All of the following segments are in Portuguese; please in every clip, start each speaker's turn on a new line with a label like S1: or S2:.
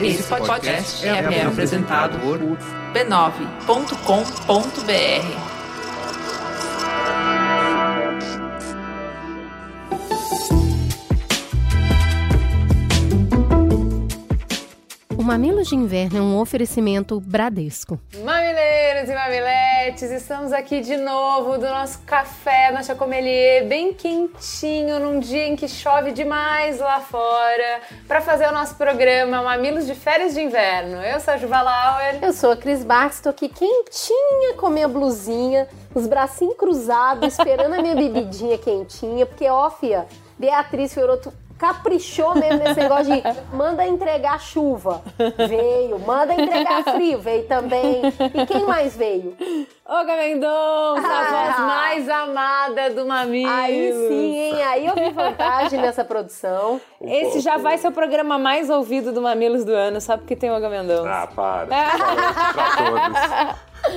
S1: Esse podcast é, é apresentado por b9.com.br.
S2: O Mamilos de Inverno é um oferecimento Bradesco.
S3: Mamileiros e mamiletes, estamos aqui de novo do nosso café na Chacomelier, bem quentinho, num dia em que chove demais lá fora, para fazer o nosso programa Mamilos de Férias de Inverno. Eu sou a Juva Lauer.
S2: Eu sou a Cris Barks, estou aqui quentinha com a minha blusinha, os bracinhos cruzados, esperando a minha bebidinha quentinha, porque, ó, fia, Beatriz Fioroto caprichou mesmo nesse negócio de manda entregar chuva. Veio. Manda entregar frio. Veio também. E quem mais veio?
S3: Olga Mendonça, ah, a voz mais amada do Mamilo.
S2: Aí sim, hein? Aí eu vi vantagem nessa produção.
S3: Esse já vai ser o programa mais ouvido do Mamilos do ano, só porque tem Olga Mendonça.
S4: Ah, para.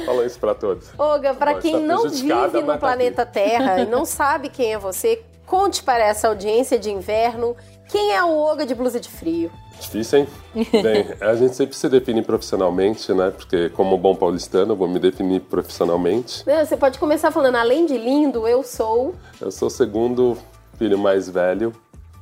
S4: Fala isso pra todos.
S2: Olga, pra quem tá não vive no tá planeta Terra e não sabe quem é você, Conte para essa audiência de inverno quem é o Oga de blusa de frio.
S4: Difícil, hein? Bem, a gente sempre se define profissionalmente, né? Porque como bom paulistano, eu vou me definir profissionalmente.
S2: Você pode começar falando, além de lindo, eu sou...
S4: Eu sou o segundo filho mais velho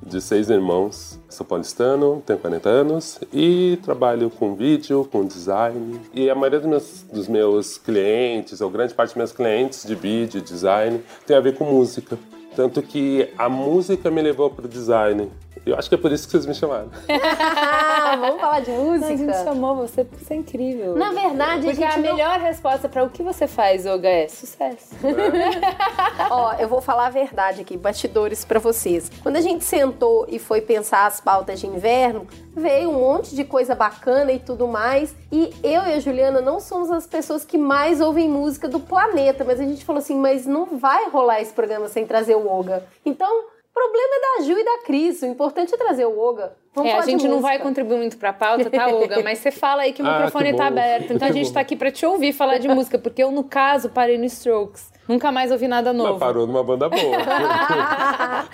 S4: de seis irmãos. Sou paulistano, tenho 40 anos e trabalho com vídeo, com design. E a maioria dos meus, dos meus clientes, ou grande parte dos meus clientes de vídeo, design, tem a ver com música. Tanto que a música me levou para o design. Eu acho que é por isso que vocês me chamaram.
S2: Vamos falar de música?
S3: a gente chamou você porque você é incrível.
S2: Na verdade,
S3: porque
S2: a,
S3: a melhor resposta para o que você faz, Olga, é sucesso.
S2: É. Ó, eu vou falar a verdade aqui, bastidores para vocês. Quando a gente sentou e foi pensar as pautas de inverno, veio um monte de coisa bacana e tudo mais. E eu e a Juliana não somos as pessoas que mais ouvem música do planeta, mas a gente falou assim, mas não vai rolar esse programa sem trazer o Olga. Então, o problema é da Ju e da Cris. O importante é trazer o Olga.
S3: Vamos é, a gente não vai contribuir muito pra pauta, tá, Olga? Mas você fala aí que o ah, microfone que tá aberto. Então a gente tá aqui pra te ouvir falar de música, porque eu, no caso, parei no Strokes. Nunca mais ouvi nada novo.
S4: Mas parou numa banda boa.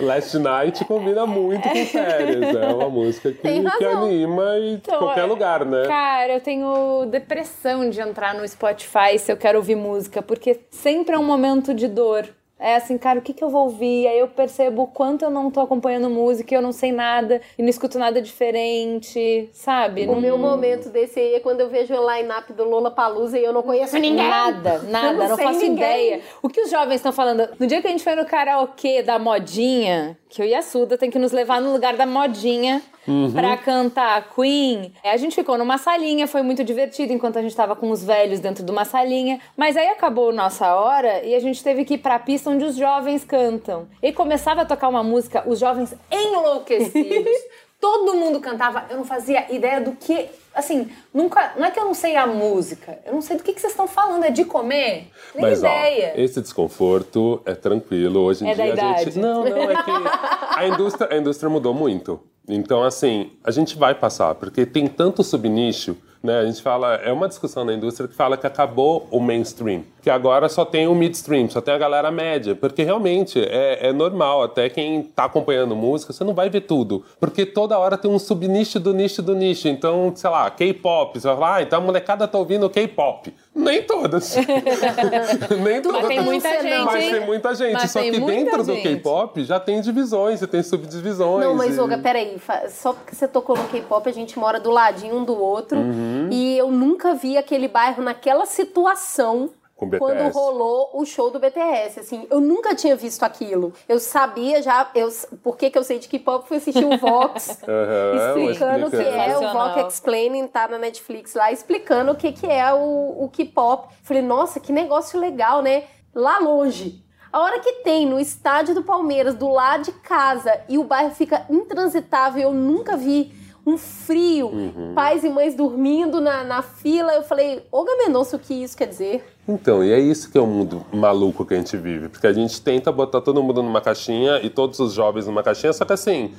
S4: Last Night combina muito com férias. É uma música que, que anima em então, qualquer lugar, né?
S3: Cara, eu tenho depressão de entrar no Spotify se eu quero ouvir música, porque sempre é um momento de dor. É assim, cara, o que, que eu vou ouvir? Aí eu percebo o quanto eu não tô acompanhando música, eu não sei nada e não escuto nada diferente, sabe?
S2: O
S3: não...
S2: meu momento desse aí é quando eu vejo o line-up do Lola Palusa e eu não conheço ninguém.
S3: Nada, nada, não, não faço ninguém. ideia. O que os jovens estão falando? No dia que a gente foi no karaokê da modinha, que eu e a Suda tem que nos levar no lugar da modinha uhum. pra cantar Queen. A gente ficou numa salinha, foi muito divertido enquanto a gente tava com os velhos dentro de uma salinha. Mas aí acabou nossa hora e a gente teve que ir pra pista onde os jovens cantam. E começava a tocar uma música, os jovens enlouquecidos. Todo mundo cantava, eu não fazia ideia do que. Assim, nunca. Não é que eu não sei a música, eu não sei do que, que vocês estão falando, é de comer? Nem Mas, ideia.
S4: Ó, esse desconforto é tranquilo. Hoje em
S3: é
S4: dia a gente. Não, não, é que a indústria, a indústria mudou muito. Então, assim, a gente vai passar, porque tem tanto subnicho né? A gente fala, é uma discussão na indústria que fala que acabou o mainstream, que agora só tem o midstream, só tem a galera média, porque realmente é, é normal, até quem está acompanhando música, você não vai ver tudo, porque toda hora tem um subnicho do nicho do nicho. Então, sei lá, K-pop, você vai falar, ah, então a molecada tá ouvindo K-pop. Nem todas. Nem todas.
S3: Mas tem muita gente.
S4: Mas tem muita gente. Mas Só que dentro gente. do K-pop já tem divisões, você tem subdivisões.
S2: Não, mas, e... Olga, peraí. Só porque você tocou no K-pop, a gente mora do ladinho um do outro. Uhum. E eu nunca vi aquele bairro naquela situação quando rolou o show do BTS, assim, eu nunca tinha visto aquilo. Eu sabia já, eu, por que, que eu sei de K-pop, fui assistir o Vox, uhum, explicando o que é o Vox Explaining, tá na Netflix lá, explicando o que, que é o, o K-pop. Falei, nossa, que negócio legal, né? Lá longe. A hora que tem no estádio do Palmeiras, do lado de casa, e o bairro fica intransitável, eu nunca vi um frio, uhum. pais e mães dormindo na, na fila. Eu falei, ô Mendonça, o que isso quer dizer?
S4: Então, e é isso que é o mundo maluco que a gente vive. Porque a gente tenta botar todo mundo numa caixinha e todos os jovens numa caixinha, só que assim,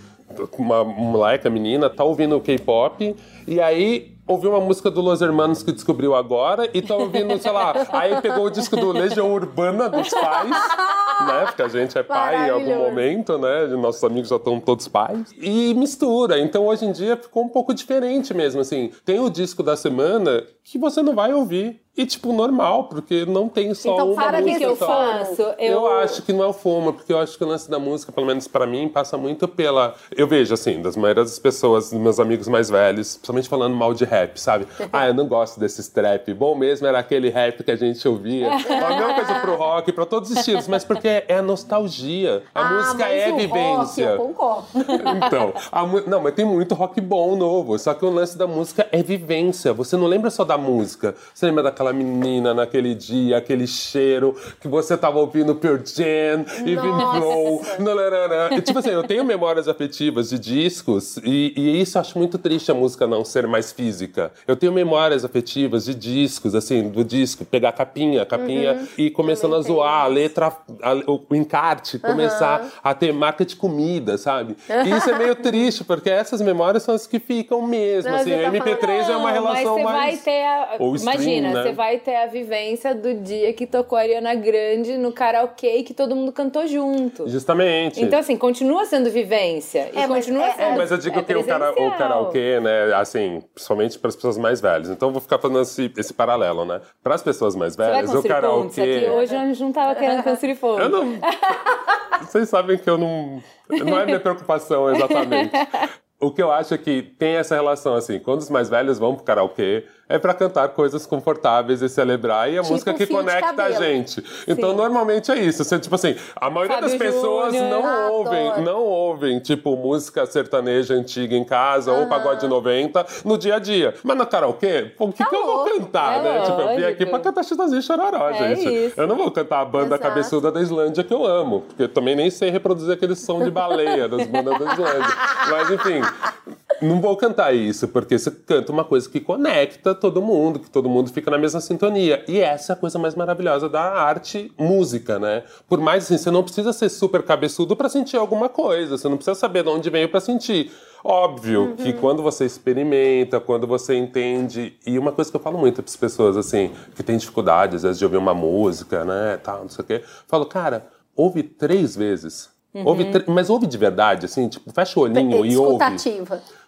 S4: uma moleca, menina, tá ouvindo o K-pop e aí ouviu uma música do Los Hermanos que descobriu agora e tá ouvindo, sei lá, aí pegou o disco do Legião Urbana dos pais, né? Porque a gente é pai em algum momento, né? Nossos amigos já estão todos pais. E mistura. Então hoje em dia ficou um pouco diferente mesmo, assim. Tem o disco da semana que você não vai ouvir. E, tipo, normal, porque não tem só
S3: então,
S4: uma
S3: para
S4: música.
S3: que eu faço? Eu...
S4: eu acho que não é o FOMO, porque eu acho que o lance da música, pelo menos para mim, passa muito pela... Eu vejo, assim, das maioria das pessoas, dos meus amigos mais velhos, principalmente falando mal de rap, sabe? ah, eu não gosto desse trap. Bom mesmo era aquele rap que a gente ouvia. a mesma coisa pro rock, pra todos os estilos, mas porque é a nostalgia. A
S2: ah,
S4: música é vivência.
S2: Rock, eu concordo.
S4: Então, a, não, mas tem muito rock bom novo, só que o lance da música é vivência. Você não lembra só da música, você lembra daquela menina naquele dia, aquele cheiro que você tava ouvindo Pure Jam, Even Flow, e, tipo assim, eu tenho memórias afetivas de discos e, e isso eu acho muito triste a música não ser mais física. Eu tenho memórias afetivas de discos, assim, do disco, pegar a capinha, a capinha uhum. e começando a zoar a letra, a, o encarte, uhum. começar a ter marca de comida, sabe? E isso é meio triste, porque essas memórias são as que ficam mesmo, assim, o MP3 falando, é uma relação
S3: mas
S4: mais...
S3: Vai ter a... Imagina, né? Você vai ter a vivência do dia que tocou a Ariana Grande no karaokê e que todo mundo cantou junto.
S4: Justamente.
S3: Então, assim, continua sendo vivência. É, e continua é, sendo. É,
S4: mas eu digo é que o, cara, o karaokê, né, assim, principalmente para as pessoas mais velhas. Então, eu vou ficar fazendo esse, esse paralelo, né? Para as pessoas mais velhas, o karaokê.
S3: Aqui hoje a gente não tava querendo construir
S4: Eu não. Vocês sabem que eu não. Não é minha preocupação exatamente. O que eu acho é que tem essa relação, assim, quando os mais velhos vão pro karaokê, é para cantar coisas confortáveis e celebrar, e a tipo música que conecta a gente. Então, Sim. normalmente é isso. Assim, tipo assim, a maioria Fábio das pessoas Júnior, não ouvem, não ouvem, tipo, música sertaneja antiga em casa ou pagode 90 no dia a dia. Mas no karaokê, o que, tá que eu vou cantar, é né? Lógico. Tipo, eu vim aqui pra cantar Chitazinho Chororó, é gente. Isso. Eu não vou cantar a banda Exato. cabeçuda da Islândia que eu amo, porque eu também nem sei reproduzir aquele som de baleia das bandas da Islândia. Mas, enfim, não vou cantar isso, porque você canta uma coisa que conecta todo mundo, que todo mundo fica na mesma sintonia. E essa é a coisa mais maravilhosa da arte música, né? Por mais assim, você não precisa ser super cabeçudo para sentir alguma coisa, você não precisa saber de onde veio para sentir. Óbvio uhum. que quando você experimenta, quando você entende, e uma coisa que eu falo muito para as pessoas assim, que tem dificuldade às vezes de ouvir uma música, né, tal, não sei o quê, falo, cara, ouve três vezes. Uhum. Ouve, mas ouve de verdade, assim, tipo, fecha o olhinho é, e ouve.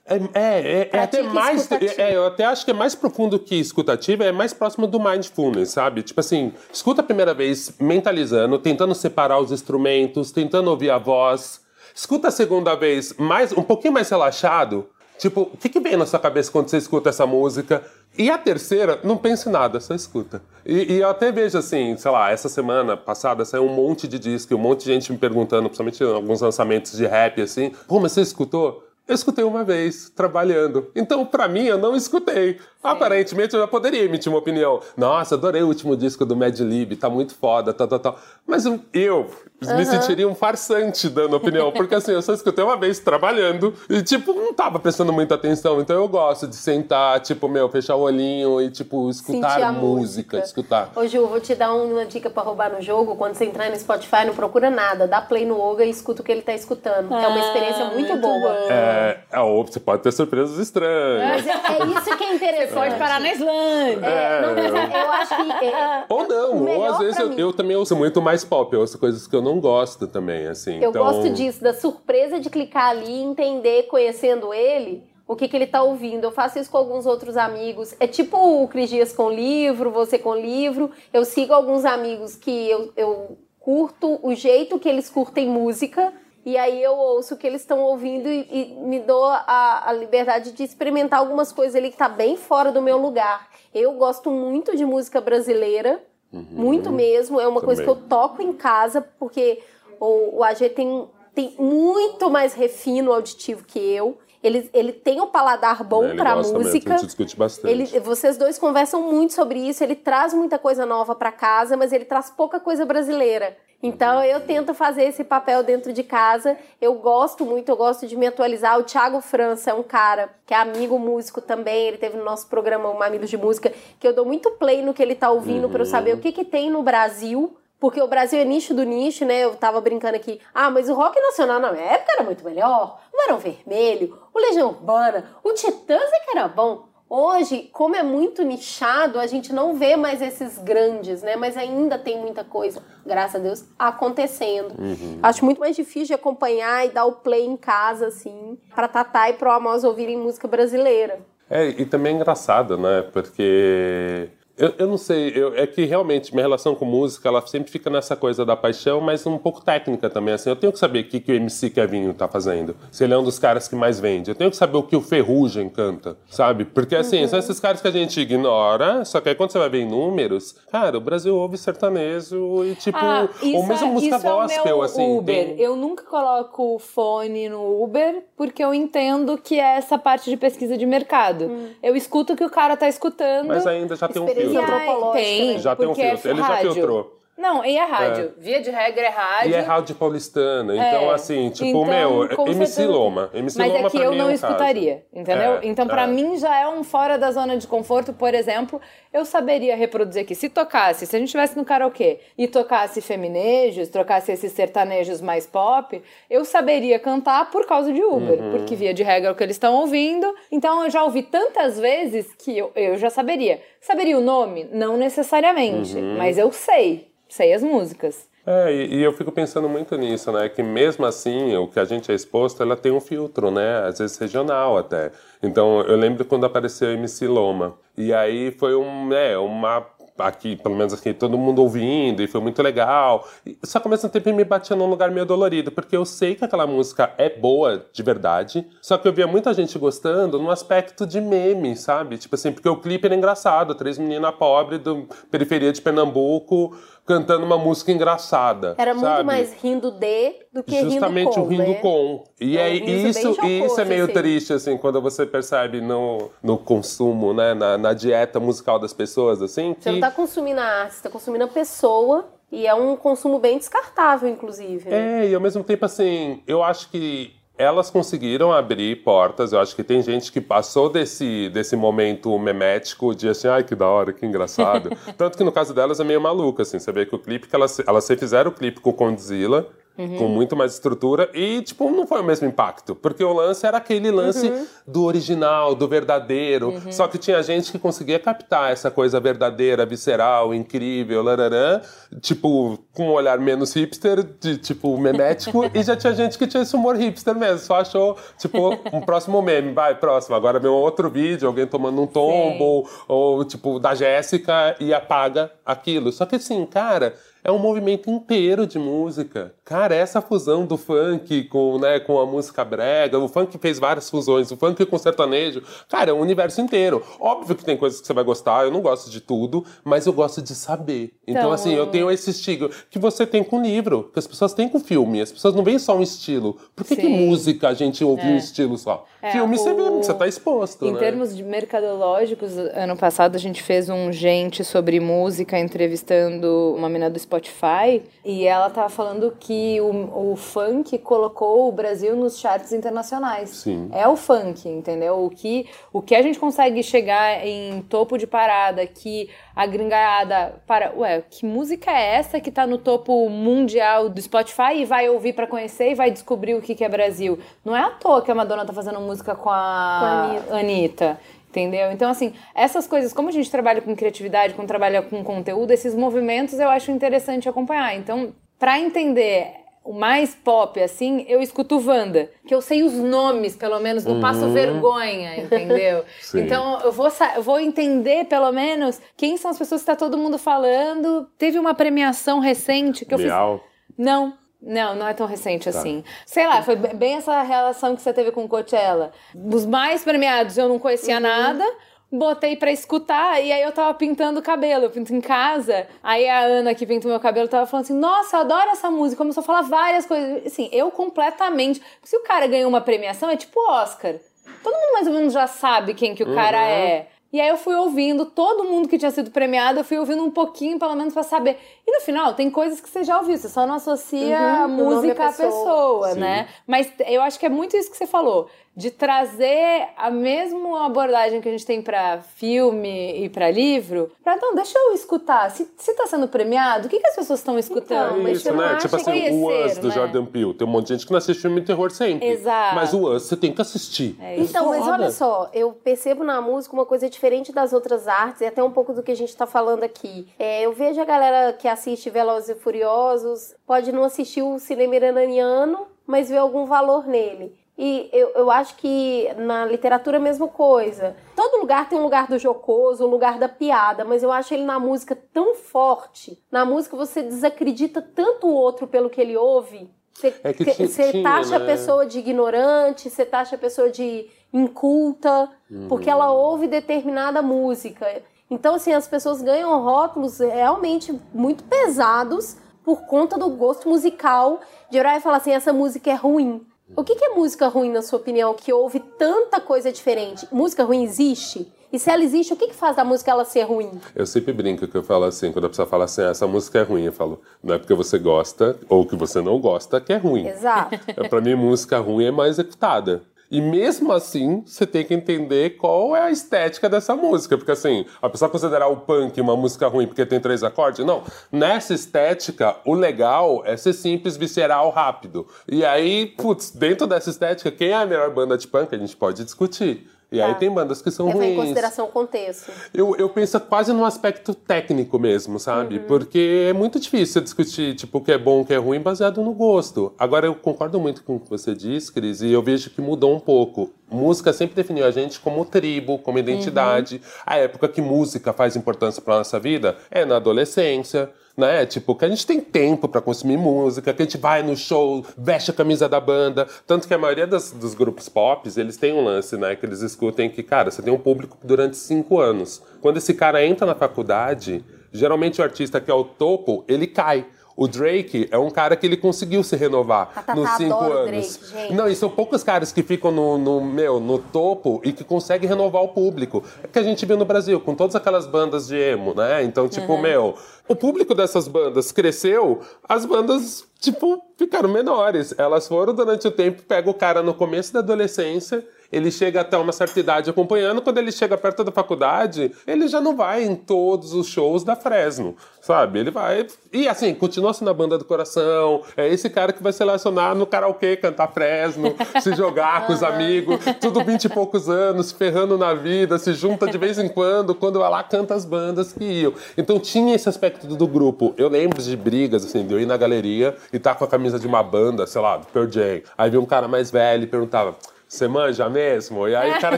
S4: É, é, é, é até mais. É, eu até acho que é mais profundo que escutativa, é mais próximo do mindfulness, sabe? Tipo assim, escuta a primeira vez mentalizando, tentando separar os instrumentos, tentando ouvir a voz. Escuta a segunda vez mais, um pouquinho mais relaxado. Tipo, o que, que vem na sua cabeça quando você escuta essa música? E a terceira, não pense em nada, só escuta. E, e, eu até vejo assim, sei lá, essa semana passada saiu um monte de disco, um monte de gente me perguntando, principalmente alguns lançamentos de rap, assim, pô, mas você escutou? Eu escutei uma vez, trabalhando. Então, para mim, eu não escutei. Aparentemente, eu já poderia emitir uma opinião. Nossa, adorei o último disco do Mad Lib, tá muito foda, tal, tal, tal. Mas eu, uhum. me sentiria um farsante dando opinião, porque assim, eu só escutei uma vez trabalhando e, tipo, não tava prestando muita atenção. Então, eu gosto de sentar, tipo, meu, fechar o olhinho e, tipo, escutar música, música, escutar.
S2: Ô, Ju, vou te dar uma dica para roubar no jogo. Quando você entrar no Spotify, não procura nada. Dá play no Oga e escuta o que ele tá escutando. Ah, é uma experiência muito, muito boa.
S4: É, é, é, ou você pode ter surpresas estranhas.
S2: É, é isso que é interessante.
S3: Pode parar na Islândia.
S2: É, não, eu acho que. É,
S4: ou não, ou às vezes eu, eu, também ouço muito mais pop, eu ouço coisas que eu não gosto também, assim.
S2: Eu
S4: então...
S2: gosto disso, da surpresa de clicar ali e entender, conhecendo ele o que, que ele está ouvindo. Eu faço isso com alguns outros amigos. É tipo o Cris Dias com livro, você com livro. Eu sigo alguns amigos que eu, eu curto o jeito que eles curtem música e aí eu ouço o que eles estão ouvindo e, e, me dou a, a liberdade de experimentar algumas coisas ali que tá bem fora do meu lugar. Eu gosto muito de música brasileira, uhum. muito mesmo. É uma Também. coisa que eu toco em casa, porque o, o AG tem, tem muito mais refino auditivo que eu. Ele, ele tem um paladar bom é, para música.
S4: Mesmo, a gente discute bastante.
S2: Ele, vocês dois conversam muito sobre isso. Ele traz muita coisa nova para casa, mas ele traz pouca coisa brasileira. Então eu tento fazer esse papel dentro de casa. Eu gosto muito, eu gosto de me atualizar. O Thiago França é um cara que é amigo músico também. Ele teve no nosso programa o Mamilos de Música, que eu dou muito play no que ele tá ouvindo uhum. para eu saber o que, que tem no Brasil. Porque o Brasil é nicho do nicho, né? Eu tava brincando aqui. Ah, mas o rock nacional na minha época era muito melhor. O Barão Vermelho, o Legião Urbana, o Titãs é que era bom. Hoje, como é muito nichado, a gente não vê mais esses grandes, né? Mas ainda tem muita coisa, graças a Deus, acontecendo. Uhum. Acho muito mais difícil de acompanhar e dar o play em casa, assim, pra Tatá e pro Amos ouvirem música brasileira.
S4: É, e também é engraçado, né? Porque eu, eu não sei, eu, é que realmente minha relação com música, ela sempre fica nessa coisa da paixão, mas um pouco técnica também, assim, eu tenho que saber o que, que o MC Kevinho tá fazendo, se ele é um dos caras que mais vende, eu tenho que saber o que o Ferrugem canta, sabe? Porque assim, uhum. são esses caras que a gente ignora, só que aí quando você vai ver em números, cara, o Brasil ouve sertanejo e tipo, ah, ou mesmo é, música gospel, é o assim.
S3: Uber, tem... eu nunca coloco o fone no Uber, porque eu entendo que é essa parte de pesquisa de mercado. Hum. Eu escuto o que o cara tá escutando.
S4: Mas ainda já tem um filtro.
S3: Tem,
S4: já tem um filtro. Ele já filtrou.
S3: Não, e é rádio. É. Via de regra é rádio.
S4: E é rádio paulistana. Então, é. assim, tipo, então, meu, MC. Loma. MC
S3: Mas
S4: Loma
S3: é que eu não
S4: é um
S3: escutaria, caso. entendeu? É, então, para é. mim, já é um fora da zona de conforto. Por exemplo, eu saberia reproduzir aqui. Se tocasse, se a gente estivesse no karaokê e tocasse feminejos, trocasse esses sertanejos mais pop, eu saberia cantar por causa de Uber. Uhum. Porque via de regra é o que eles estão ouvindo. Então, eu já ouvi tantas vezes que eu, eu já saberia. Saberia o nome? Não necessariamente, uhum. mas eu sei sei as músicas.
S4: É, e, e, eu fico pensando muito nisso, né? Que mesmo assim, o que a gente é exposto, ela tem um filtro, né? Às vezes regional até. Então, eu lembro quando apareceu MC Loma. E aí foi um, né, uma aqui, pelo menos aqui, todo mundo ouvindo, e foi muito legal. Só que ao mesmo tempo me batia num lugar meio dolorido, porque eu sei que aquela música é boa de verdade, só que eu via muita gente gostando no aspecto de meme, sabe? Tipo assim, porque o clipe era engraçado, três meninas pobres da periferia de Pernambuco cantando uma música engraçada.
S2: Era
S4: sabe?
S2: muito mais rindo de do que
S4: Justamente
S2: rindo com.
S4: Justamente o rindo
S2: né?
S4: com. E é, isso, jocoso, isso é meio assim. triste, assim, quando você percebe no, no consumo, né? Na, na dieta musical das pessoas, assim.
S2: Você não tá consumindo a arte, você tá consumindo a pessoa. E é um consumo bem descartável, inclusive.
S4: Né? É, e ao mesmo tempo, assim, eu acho que elas conseguiram abrir portas. Eu acho que tem gente que passou desse, desse momento memético de assim, ai que da hora, que engraçado. Tanto que no caso delas é meio maluco, assim, você vê que o clipe que elas, elas fizeram o clipe com o Condzilla, Uhum. com muito mais estrutura e, tipo, não foi o mesmo impacto. Porque o lance era aquele lance uhum. do original, do verdadeiro. Uhum. Só que tinha gente que conseguia captar essa coisa verdadeira, visceral, incrível, lararã, tipo, com um olhar menos hipster, de tipo, memético, e já tinha gente que tinha esse humor hipster mesmo. Só achou, tipo, um próximo meme, vai, próximo. Agora vem outro vídeo, alguém tomando um tombo, ou, ou, tipo, da Jéssica e apaga aquilo. Só que assim, cara é um movimento inteiro de música. Cara, essa fusão do funk com, né, com a música brega, o funk fez várias fusões, o funk com o sertanejo, cara, é um universo inteiro. Óbvio que tem coisas que você vai gostar, eu não gosto de tudo, mas eu gosto de saber. Então, então assim, eu tenho esse estigma que você tem com livro, que as pessoas têm com filme, as pessoas não veem só um estilo. Por que, que música a gente ouve é. um estilo só? É, filme o... você vê, você tá exposto,
S3: Em
S4: né?
S3: termos de mercadológicos, ano passado a gente fez um gente sobre música entrevistando uma mina do Spotify e ela tava falando que o, o funk colocou o Brasil nos charts internacionais.
S4: Sim.
S3: É o funk, entendeu? O que, o que a gente consegue chegar em topo de parada, que a gringaiada para, ué, que música é essa que tá no topo mundial do Spotify e vai ouvir para conhecer e vai descobrir o que, que é Brasil? Não é à toa que a Madonna tá fazendo música com a, com a Anitta. Anitta. Entendeu? Então, assim, essas coisas, como a gente trabalha com criatividade, como trabalha com conteúdo, esses movimentos eu acho interessante acompanhar. Então, para entender o mais pop, assim, eu escuto Wanda, que eu sei os nomes, pelo menos, não uhum. passo vergonha, entendeu? então, eu vou, eu vou entender, pelo menos, quem são as pessoas que está todo mundo falando. Teve uma premiação recente que eu
S4: Leal.
S3: fiz. Não, não, não é tão recente tá. assim. Sei lá, foi bem essa relação que você teve com Coachella. Os mais premiados eu não conhecia uhum. nada. Botei pra escutar e aí eu tava pintando o cabelo. Eu pinto em casa. Aí a Ana que pinta o meu cabelo tava falando assim: Nossa, eu adoro essa música. Começou a falar várias coisas. Assim, eu completamente. Se o cara ganhou uma premiação, é tipo Oscar. Todo mundo mais ou menos já sabe quem que o cara uhum. é. E aí eu fui ouvindo todo mundo que tinha sido premiado, eu fui ouvindo um pouquinho, pelo menos, para saber. E no final, tem coisas que você já ouviu, você só não associa uhum, a música à pessoa, pessoa né? Mas eu acho que é muito isso que você falou. De trazer a mesma abordagem que a gente tem para filme e para livro, para então, deixa eu escutar. Se, se tá sendo premiado, o que, que as pessoas estão escutando?
S4: Então, isso, né? Tipo assim, o Us do né? Jordan Peele. Tem um monte de gente que não assiste filme de terror sempre.
S3: Exato.
S4: Mas o Us você tem que assistir.
S2: É então, mas olha só, eu percebo na música uma coisa diferente das outras artes e até um pouco do que a gente tá falando aqui. É, eu vejo a galera que assiste Velozes e Furiosos, pode não assistir o cinema iraniano, mas ver algum valor nele. E eu, eu acho que na literatura é a mesma coisa. Todo lugar tem um lugar do jocoso, um lugar da piada, mas eu acho ele na música tão forte. Na música você desacredita tanto o outro pelo que ele ouve. Você,
S4: é que
S2: você taxa né? a pessoa de ignorante, você taxa a pessoa de inculta, uhum. porque ela ouve determinada música. Então, assim, as pessoas ganham rótulos realmente muito pesados por conta do gosto musical de orar e falar assim, essa música é ruim. O que, é música ruim, na sua opinião, que ouve tanta coisa diferente? Música ruim existe? E se ela existe, o que, que faz da música ela ser ruim?
S4: Eu sempre brinco que eu falo assim, quando a pessoa fala assim, ah, essa música é ruim, eu falo, não é porque você gosta ou que você não gosta que é ruim.
S2: Exato.
S4: É, pra mim, música ruim é mais executada. E mesmo assim, você tem que entender qual é a estética dessa música. Porque assim, a pessoa considerar o punk uma música ruim porque tem três acordes, não. Nessa estética, o legal é ser simples, visceral, rápido. E aí, putz, dentro dessa estética, quem é a melhor banda de punk? A gente pode discutir. E tá. aí tem bandas que são
S2: Leva
S4: ruins.
S2: em consideração o contexto.
S4: Eu, eu penso quase no aspecto técnico mesmo, sabe? Uhum. Porque é muito difícil discutir tipo, o que é bom o que é ruim baseado no gosto. Agora, eu concordo muito com o que você diz, Cris, e eu vejo que mudou um pouco. Música sempre definiu a gente como tribo, como identidade. Uhum. A época que música faz importância para nossa vida é na adolescência né? Tipo, que a gente tem tempo para consumir música, que a gente vai no show, veste a camisa da banda. Tanto que a maioria das, dos grupos pop, eles têm um lance, né? Que eles escutem que, cara, você tem um público durante cinco anos. Quando esse cara entra na faculdade, geralmente o artista que é o topo, ele cai. O Drake é um cara que ele conseguiu se renovar
S2: Tatá,
S4: nos cinco anos.
S2: Drake,
S4: não, e são poucos caras que ficam no, no, meu, no topo e que conseguem renovar o público. É que a gente viu no Brasil, com todas aquelas bandas de emo, né? Então, tipo, uhum. meu, o público dessas bandas cresceu, as bandas, tipo, ficaram menores. Elas foram durante o tempo, pega o cara no começo da adolescência ele chega até uma certa idade acompanhando, quando ele chega perto da faculdade, ele já não vai em todos os shows da Fresno, sabe? Ele vai. E assim, continua sendo a banda do coração. É esse cara que vai selecionar no karaokê, cantar Fresno, se jogar com os amigos, tudo vinte e poucos anos, ferrando na vida, se junta de vez em quando, quando vai lá, canta as bandas que iam. Então tinha esse aspecto do grupo. Eu lembro de brigas, assim, de eu ir na galeria e estar tá com a camisa de uma banda, sei lá, do Pearl Jam. Aí vi um cara mais velho e perguntava você manja mesmo? E aí o cara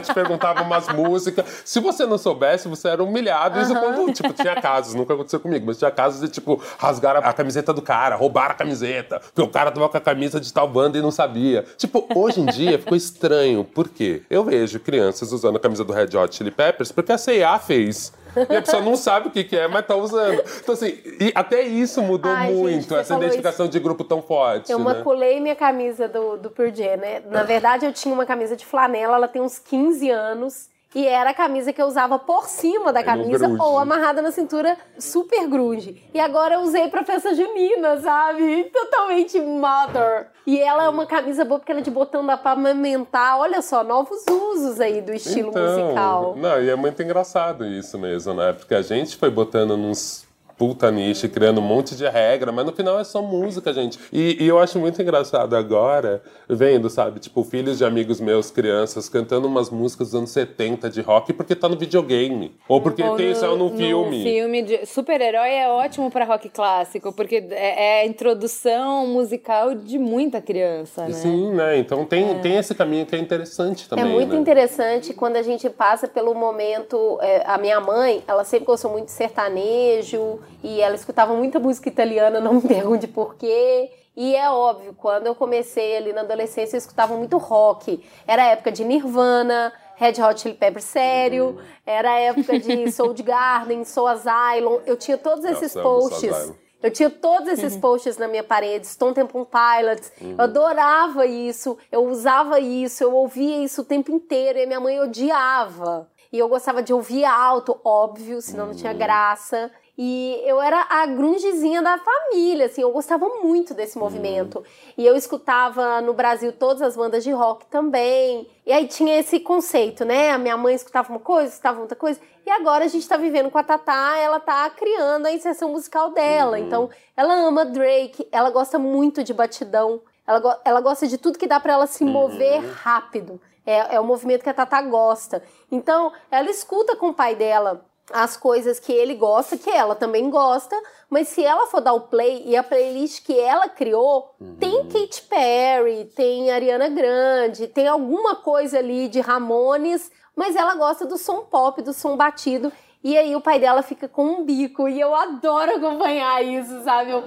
S4: te perguntava umas músicas. Se você não soubesse, você era humilhado. Isso quando, tipo, tinha casos, nunca aconteceu comigo, mas tinha casos de, tipo, rasgar a camiseta do cara, roubar a camiseta, porque o cara tava com a camisa de tal banda e não sabia. Tipo, hoje em dia ficou estranho. Por quê? Eu vejo crianças usando a camisa do Red Hot Chili Peppers porque a C&A fez. E a pessoa não sabe o que, que é, mas tá usando. Então, assim, e até isso mudou Ai, muito, gente, essa identificação isso. de grupo tão forte.
S2: Eu
S4: né?
S2: maculei minha camisa do, do Purdue, né? Na verdade, eu tinha uma camisa de flanela, ela tem uns 15 anos. E era a camisa que eu usava por cima da camisa ou amarrada na cintura, super grunge. E agora eu usei pra festa junina, sabe? Totalmente mother. E ela é uma camisa boa porque ela é de botão dá pra amamentar. Olha só, novos usos aí do estilo então, musical.
S4: Não, e é muito engraçado isso mesmo, né? Porque a gente foi botando nos puta nicho, criando um monte de regra, mas no final é só música, gente. E, e, eu acho muito engraçado agora, vendo, sabe, tipo, filhos de amigos meus, crianças, cantando umas músicas dos anos 70 de rock porque tá no videogame. Ou porque Ou tem isso no, no filme.
S3: filme de super-herói é ótimo para rock clássico, porque é, é, a introdução musical de muita criança, né?
S4: Sim, né? Então tem, é. tem esse caminho que é interessante também.
S2: É muito
S4: né?
S2: interessante quando a gente passa pelo momento. É, a minha mãe, ela sempre gostou muito de sertanejo e ela escutava muita música italiana, não me pergunte por quê. E é óbvio, quando eu comecei ali na adolescência, eu escutava muito rock. Era a época de Nirvana, Red Hot Chili Peppers sério, era a época de Soundgarden, Soul Asylum. Eu tinha todos esses Nossa, posts. Eu tinha todos esses uhum. posts na minha parede, Stone Temple Pilots. Uhum. Eu adorava isso, eu usava isso, eu ouvia isso o tempo inteiro e a minha mãe odiava. E eu gostava de ouvir alto, óbvio, senão não tinha uhum. graça. E eu era a grungezinha da família, assim, eu gostava muito desse movimento. E eu escutava no Brasil todas as bandas de rock também. E aí tinha esse conceito, né? A minha mãe escutava uma coisa, escutava outra coisa. E agora a gente tá vivendo com a Tatá, ela tá criando a inserção musical dela. Uhum. Então, ela ama Drake, ela gosta muito de batidão. Ela, ela gosta de tudo que dá para ela se mover uhum. rápido. É, é o movimento que a Tatá gosta. Então, ela escuta com o pai dela as coisas que ele gosta, que ela também gosta, mas se ela for dar o play e a playlist que ela criou, uhum. tem Katy Perry, tem Ariana Grande, tem alguma coisa ali de Ramones, mas ela gosta do som pop, do som batido, e aí o pai dela fica com um bico, e eu adoro acompanhar isso, sabe? Eu,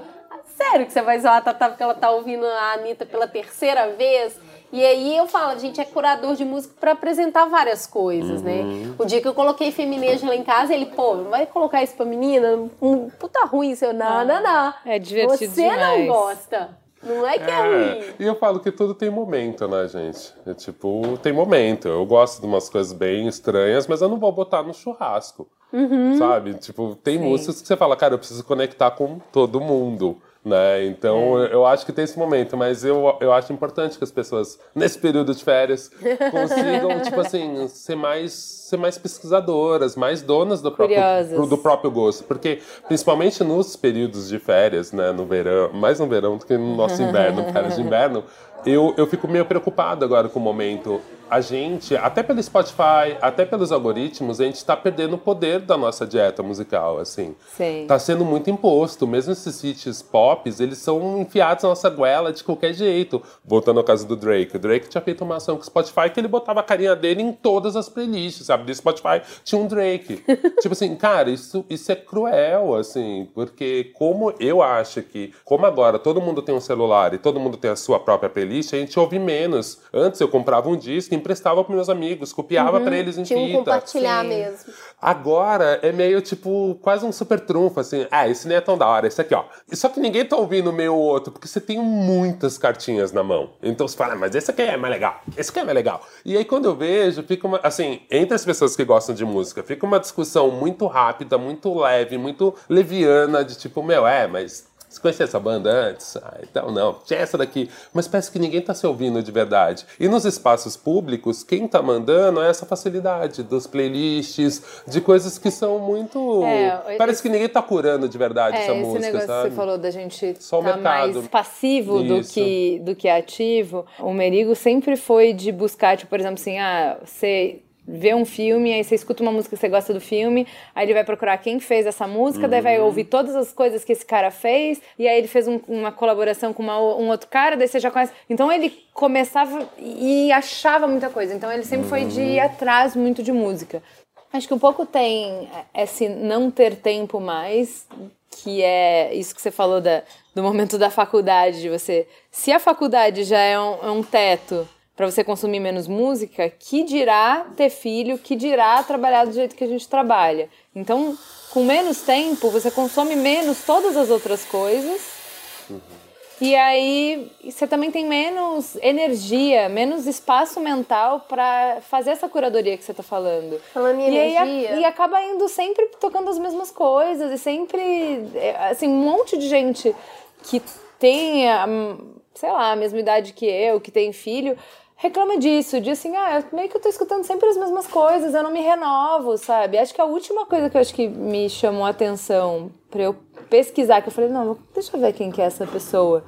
S2: sério que você vai zoar a Tatá porque ela tá ouvindo a Anitta pela terceira vez? E aí eu falo, a gente é curador de música para apresentar várias coisas, né? uhum. né? O dia que eu coloquei feminejo lá em casa, ele, pô, não vai colocar isso pra menina? Um puta ruim, seu não, não, não.
S3: É divertido
S2: Você
S3: demais.
S2: não gosta. Não é que é, é ruim.
S4: E eu falo que tudo tem momento, né, gente? É tipo, tem momento. Eu gosto de umas coisas bem estranhas, mas eu não vou botar no churrasco. Uhum. Sabe? Tipo, tem Sim. músicas que você fala, cara, eu preciso conectar com todo mundo. Né? Então é. eu acho que tem esse momento, mas eu, eu acho importante que as pessoas, nesse período de férias, consigam, tipo assim, ser mais, ser mais pesquisadoras, mais donas do próprio, do próprio gosto. Porque, principalmente nos períodos de férias, né? No verão, mais no verão do que no nosso inverno, férias de inverno, eu, eu fico meio preocupado agora com o momento a gente, até pelo Spotify, até pelos algoritmos, a gente está perdendo o poder da nossa dieta musical, assim.
S3: Sim.
S4: Tá sendo muito imposto. Mesmo esses hits pop, eles são enfiados na nossa goela de qualquer jeito. Voltando ao caso do Drake. O Drake tinha feito uma ação com o Spotify que ele botava a carinha dele em todas as playlists, sabe? Do Spotify tinha um Drake. tipo assim, cara, isso, isso é cruel, assim, porque como eu acho que, como agora todo mundo tem um celular e todo mundo tem a sua própria playlist, a gente ouve menos. Antes eu comprava um disco emprestava para meus amigos, copiava uhum, para eles em
S2: tinha
S4: fita.
S2: Um compartilhar Sim. mesmo.
S4: Agora é meio tipo quase um super trunfo, assim. Ah, esse nem é tão da hora, esse aqui, ó. Só que ninguém tá ouvindo o meu ou outro, porque você tem muitas cartinhas na mão. Então você fala, ah, mas esse aqui é mais legal, esse aqui é mais legal. E aí quando eu vejo, fica uma, assim, entre as pessoas que gostam de música, fica uma discussão muito rápida, muito leve, muito leviana, de tipo, meu, é, mas você conhecia essa banda antes? Ah, então não. Tinha essa daqui. Mas parece que ninguém está se ouvindo de verdade. E nos espaços públicos, quem está mandando é essa facilidade dos playlists, de coisas que são muito. É, parece que ninguém está curando de verdade é, essa
S3: esse
S4: música.
S3: Negócio
S4: sabe?
S3: que você falou da gente Só tá mais passivo do que, do que ativo. O Merigo sempre foi de buscar, tipo, por exemplo, assim, ah, você vê um filme, aí você escuta uma música que você gosta do filme, aí ele vai procurar quem fez essa música, uhum. daí vai uhum. ouvir todas as coisas que esse cara fez, e aí ele fez um, uma colaboração com uma, um outro cara, daí você já conhece. Então ele começava e achava muita coisa. Então ele sempre uhum. foi de ir atrás muito de música. Acho que um pouco tem esse não ter tempo mais, que é isso que você falou da, do momento da faculdade, de você. Se a faculdade já é um, é um teto para você consumir menos música, que dirá ter filho, que dirá trabalhar do jeito que a gente trabalha. Então, com menos tempo, você consome menos todas as outras coisas. Uhum. E aí você também tem menos energia, menos espaço mental para fazer essa curadoria que você está falando.
S2: Falando em
S3: e
S2: energia.
S3: Aí, e acaba indo sempre tocando as mesmas coisas e sempre é, assim um monte de gente que tem, sei lá, a mesma idade que eu, que tem filho, reclama disso, de assim, ah, meio que eu tô escutando sempre as mesmas coisas, eu não me renovo, sabe? Acho que a última coisa que eu acho que me chamou a atenção para eu pesquisar, que eu falei, não, deixa eu ver quem que é essa pessoa.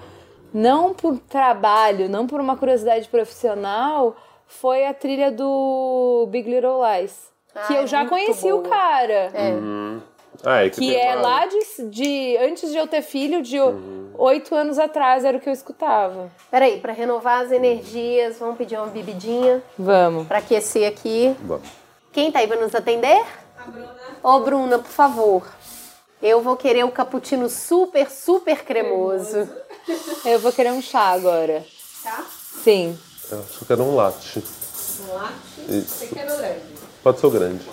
S3: Não por trabalho, não por uma curiosidade profissional, foi a trilha do Big Little Lies. Ah, que eu já conheci boa. o cara.
S2: É. Uhum.
S4: Ah, é que,
S3: que é lá de, de. Antes de eu ter filho, de uhum. oito anos atrás era o que eu escutava.
S2: Peraí, pra renovar as energias, vamos pedir uma bebidinha?
S3: Vamos.
S2: Pra aquecer aqui.
S4: Vamos.
S2: Quem tá aí pra nos atender?
S5: A Bruna.
S2: Ô, Bruna, por favor. Eu vou querer um cappuccino super, super cremoso.
S3: Eu vou querer um chá agora.
S5: Chá?
S3: Sim.
S4: Eu acho que eu quero um latte.
S5: Um latte? Isso. Você quer o grande?
S4: Pode ser o grande.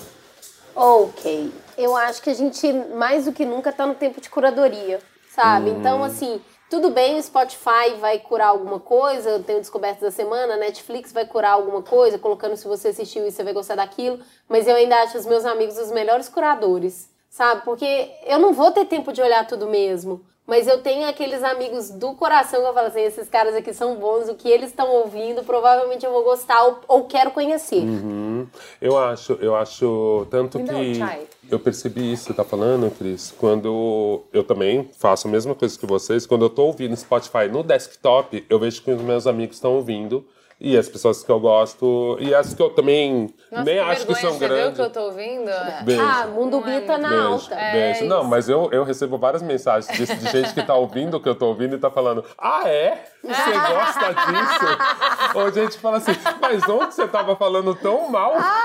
S2: Ok. Eu acho que a gente, mais do que nunca, tá no tempo de curadoria, sabe? Hum. Então, assim, tudo bem, o Spotify vai curar alguma coisa, eu tenho descobertas da semana, Netflix vai curar alguma coisa, colocando se você assistiu e você vai gostar daquilo, mas eu ainda acho os meus amigos os melhores curadores. Sabe? Porque eu não vou ter tempo de olhar tudo mesmo. Mas eu tenho aqueles amigos do coração que eu falo assim: esses caras aqui são bons, o que eles estão ouvindo, provavelmente eu vou gostar ou, ou quero conhecer.
S4: Uhum. Eu acho, eu acho. Tanto que. Eu percebi isso, tá falando, Cris? Quando eu também faço a mesma coisa que vocês, quando eu tô ouvindo Spotify no desktop, eu vejo que os meus amigos estão ouvindo e as pessoas que eu gosto, e as que eu também Nossa, nem que acho que são grandes. Você viu
S3: que eu tô ouvindo?
S4: Beijo.
S2: Ah, Mundo Bita na
S4: beijo,
S2: alta.
S4: Beijo. É não, mas eu, eu recebo várias mensagens de, de, gente que tá ouvindo o que eu tô ouvindo e tá falando: Ah, é? Você gosta disso? Ou gente fala assim, mas ontem você tava falando tão mal ah,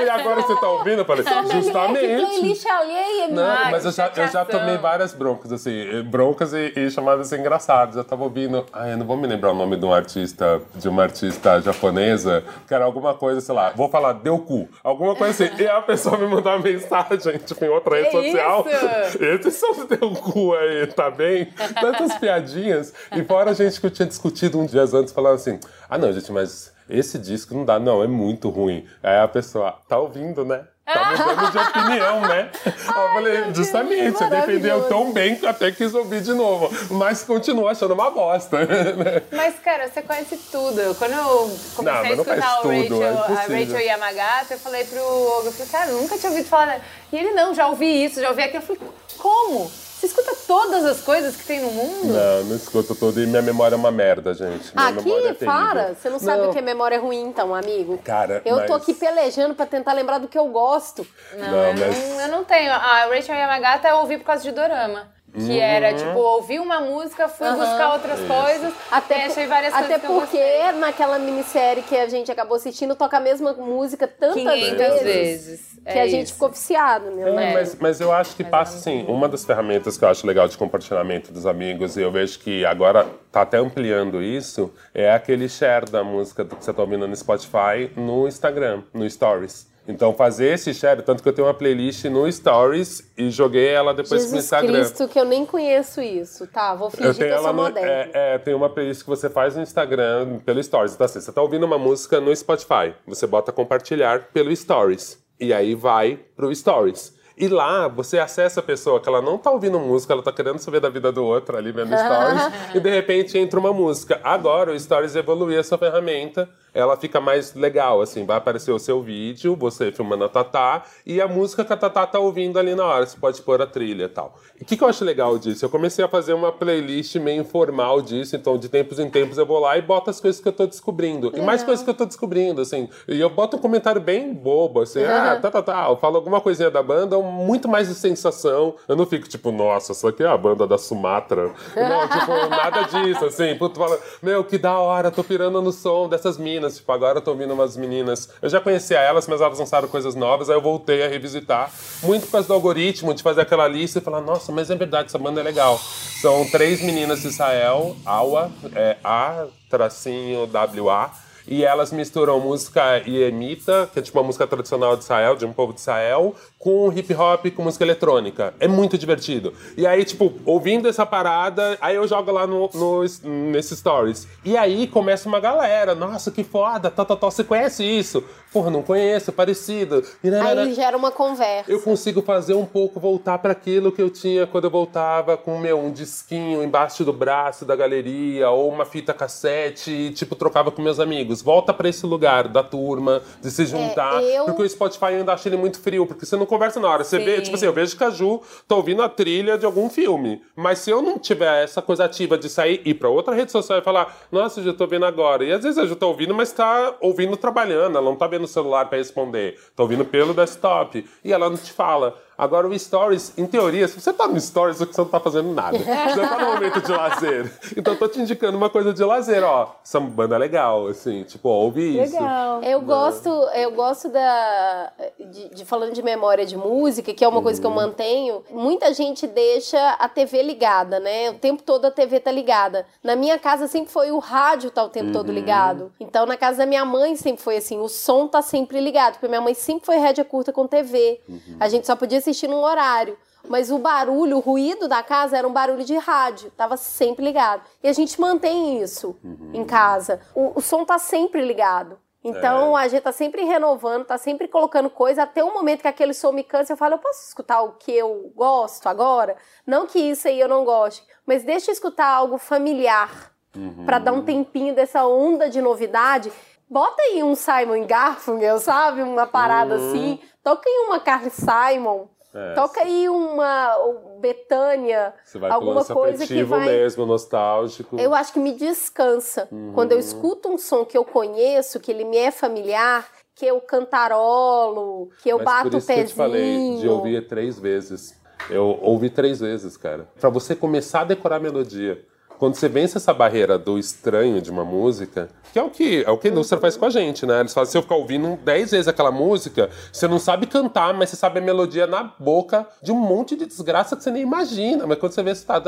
S4: e agora você tá ouvindo? Eu falei, justamente.
S2: Alheia,
S4: Não, mas eu já, eu já tomei várias broncas, assim, broncas e, e chamadas engraçadas. Eu tava ouvindo, ai, eu não vou me lembrar o nome de um artista, de uma artista artista japonesa, que era alguma coisa, sei lá, vou falar, deu cu. Alguma coisa assim. e a pessoa me mandou uma mensagem, tipo, em outra rede social. Isso? Esses são deu cu aí, tá bem? Tantas piadinhas. E fora a gente que eu tinha discutido uns dias antes, falando assim, ah não, gente, mas esse disco não dá, não, é muito ruim. Aí a pessoa, tá ouvindo, né? Tá mudando de opinião, né? Ai, eu falei, justamente, você defendeu tão bem que até quis ouvir de novo. Mas continua achando uma bosta.
S3: Mas, cara, você conhece tudo. Quando eu comecei não, a escutar o Rachel, é a Rachel Yamagata, eu falei pro Hugo, eu falei, cara, nunca tinha ouvido falar. E ele, não, já ouvi isso, já ouvi aquilo. Eu falei, como? Você escuta todas as coisas que tem no mundo?
S4: Não, não escuto tudo. E minha memória é uma merda, gente. Minha
S2: aqui, é para. Você não, não sabe o que é memória ruim, então, amigo.
S4: Cara,
S2: Eu
S4: mas...
S2: tô aqui pelejando pra tentar lembrar do que eu gosto.
S3: Não, não eu, mas... não, eu não tenho. A Rachel Yamagata eu ouvi por causa de dorama. Que uhum. era, tipo, ouvi uma música, fui uhum. buscar outras Isso. coisas, até achei várias
S2: até
S3: coisas Até
S2: porque naquela minissérie que a gente acabou assistindo, toca a mesma música tantas vezes, vezes. que é a gente isso. ficou viciado, né?
S4: É, mas, mas eu acho que passa, assim, uma das ferramentas que eu acho legal de compartilhamento dos amigos, e eu vejo que agora tá até ampliando isso, é aquele share da música que você tá ouvindo no Spotify no Instagram, no Stories. Então, fazer esse share, tanto que eu tenho uma playlist no Stories e joguei ela depois
S2: Jesus
S4: pro Instagram.
S2: Cristo, que eu nem conheço isso. Tá, vou fingir eu tenho que eu sou no,
S4: é, é, tem uma playlist que você faz no Instagram, pelo Stories. Então, assim, você tá ouvindo uma música no Spotify, você bota compartilhar pelo Stories. E aí vai pro Stories. E lá você acessa a pessoa que ela não tá ouvindo música, ela tá querendo saber da vida do outro ali vendo stories, e de repente entra uma música. Agora o Stories evoluiu essa ferramenta ela fica mais legal, assim, vai aparecer o seu vídeo, você filmando a Tatá, e a música que a Tatá tá ouvindo ali na hora, você pode pôr a trilha e tal. O que, que eu acho legal disso? Eu comecei a fazer uma playlist meio informal disso, então de tempos em tempos eu vou lá e boto as coisas que eu tô descobrindo. Legal. E mais coisas que eu tô descobrindo, assim. E eu boto um comentário bem bobo, assim, uhum. ah, tá, tá, tá. Eu falo alguma coisinha da banda, muito mais de sensação. Eu não fico tipo, nossa, isso aqui é a banda da Sumatra. não, tipo, nada disso, assim. Puto, fala, meu, que da hora, tô pirando no som dessas minas. Tipo, agora eu tô ouvindo umas meninas. Eu já conhecia elas, mas elas lançaram coisas novas, aí eu voltei a revisitar. Muito por causa do algoritmo, de fazer aquela lista e falar, nossa, mas é verdade, essa banda é legal. São três meninas de Israel, Awa, é A, tracinho WA e elas misturam música iemita, que é tipo uma música tradicional de Israel, de um povo de Israel, com hip hop, com música eletrônica. É muito divertido. E aí, tipo, ouvindo essa parada, aí eu jogo lá no, no, nesses stories. E aí começa uma galera, nossa, que foda, tal, tal, tal, você conhece isso? Porra, não conheço, parecido.
S2: Aí gera uma conversa.
S4: Eu consigo fazer um pouco, voltar para aquilo que eu tinha quando eu voltava com, meu, um disquinho embaixo do braço da galeria, ou uma fita cassete, e, tipo, trocava com meus amigos volta para esse lugar da turma, de se juntar. É, eu... Porque o Spotify ainda acha ele muito frio, porque você não conversa na hora. Você Sim. vê, tipo assim, eu vejo que a Ju tá ouvindo a trilha de algum filme. Mas se eu não tiver essa coisa ativa de sair e ir pra outra rede social e falar, nossa, Ju, tô ouvindo agora. E às vezes a Ju tá ouvindo, mas tá ouvindo trabalhando, ela não tá vendo o celular para responder. Tá ouvindo pelo desktop. E ela não te fala. Agora, o Stories, em teoria, se você tá no Stories, você não tá fazendo nada. Você tá no momento de lazer. Então, eu tô te indicando uma coisa de lazer, ó. Essa banda é legal, assim, tipo, ouve
S2: isso. Legal. Eu gosto, eu gosto da. De, de, falando de memória de música, que é uma uhum. coisa que eu uhum. mantenho. Muita gente deixa a TV ligada, né? O tempo todo a TV tá ligada. Na minha casa sempre foi o rádio tá o tempo uhum. todo ligado. Então, na casa da minha mãe sempre foi assim, o som tá sempre ligado, porque minha mãe sempre foi rédea curta com TV. Uhum. A gente só podia assistir num horário. Mas o barulho, o ruído da casa era um barulho de rádio, tava sempre ligado. E a gente mantém isso uhum. em casa. O, o som tá sempre ligado. Então é. a gente tá sempre renovando, tá sempre colocando coisa, até o momento que aquele som me cansa, eu falo, eu posso escutar o que eu gosto agora? Não que isso aí eu não goste, mas deixa eu escutar algo familiar, uhum. para dar um tempinho dessa onda de novidade. Bota aí um Simon Garfunkel, sabe? Uma parada uhum. assim. Toca em uma Carly Simon. É, Toca aí uma Betânia, alguma coisa que vai
S4: mesmo nostálgico.
S2: Eu acho que me descansa uhum. quando eu escuto um som que eu conheço, que ele me é familiar, que eu cantarolo, que eu
S4: Mas
S2: bato
S4: por isso
S2: o pezinho.
S4: Que eu te falei de ouvir três vezes. Eu ouvi três vezes, cara. Para você começar a decorar a melodia quando você vence essa barreira do estranho de uma música, que é o que, é o que a indústria faz com a gente, né? Eles fazem, se eu ficar ouvindo 10 vezes aquela música, você não sabe cantar, mas você sabe a melodia na boca de um monte de desgraça que você nem imagina. Mas quando você vê, você tá.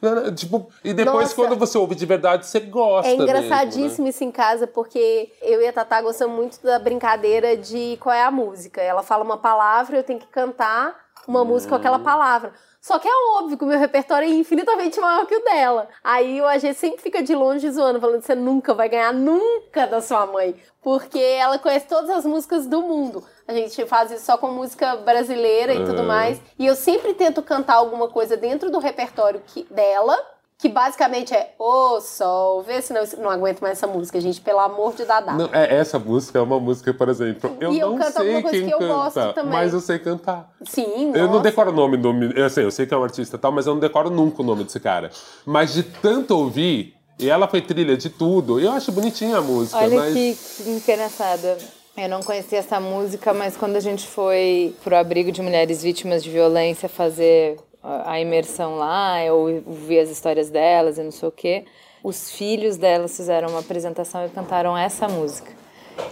S4: Uhum. Tipo, e depois, Nossa. quando você ouve de verdade, você gosta.
S2: É engraçadíssimo mesmo, né? isso em casa, porque eu e a Tatá gostamos muito da brincadeira de qual é a música. Ela fala uma palavra, eu tenho que cantar uma hum. música com aquela palavra. Só que é óbvio que o meu repertório é infinitamente maior que o dela. Aí a gente sempre fica de longe zoando, falando que você nunca vai ganhar nunca da sua mãe. Porque ela conhece todas as músicas do mundo. A gente faz isso só com música brasileira e tudo mais. E eu sempre tento cantar alguma coisa dentro do repertório que, dela que basicamente é Ô Sol, vê se não, não aguento mais essa música, gente, pelo amor de Dadá.
S4: Não, é, essa música é uma música, por exemplo, eu,
S2: e
S4: eu
S2: não
S4: sei quem que
S2: canta,
S4: mas eu sei cantar.
S2: Sim,
S4: Eu nossa. não decoro o nome, do, eu sei, eu sei que é um artista e tal, mas eu não decoro nunca o nome desse cara. Mas de tanto ouvir, e ela foi trilha de tudo, eu acho bonitinha a música.
S3: Olha
S4: mas...
S3: que engraçada. Eu não conhecia essa música, mas quando a gente foi pro abrigo de mulheres vítimas de violência fazer a imersão lá, eu ouvi as histórias delas e não sei o quê. Os filhos delas fizeram uma apresentação e cantaram essa música.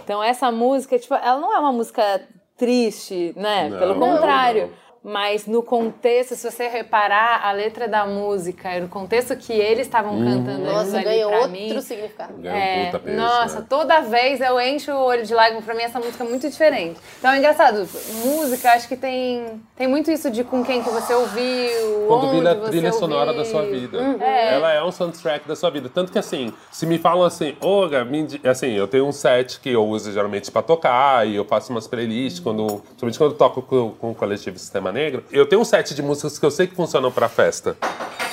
S3: Então essa música, tipo, ela não é uma música triste, né? Não, Pelo contrário. Não. Mas no contexto, se você reparar a letra da música, no contexto que eles estavam hum. cantando
S2: nossa,
S3: ali
S2: ganhou outro
S3: mim,
S2: significado.
S3: É, peso, nossa, né? toda vez eu encho o olho de lágrimas, pra mim essa música é muito diferente. Então é engraçado, música, acho que tem, tem muito isso de com quem que você ouviu,
S4: Quando
S3: onde
S4: vira
S3: você
S4: trilha
S3: ouviu.
S4: sonora da sua vida. Uhum. É. Ela é um soundtrack da sua vida. Tanto que assim, se me falam assim, ô, oh, assim, eu tenho um set que eu uso geralmente pra tocar, e eu faço umas playlists, uhum. quando, principalmente quando eu toco com, com o coletivo Sistema Negro, eu tenho um set de músicas que eu sei que funcionam pra festa.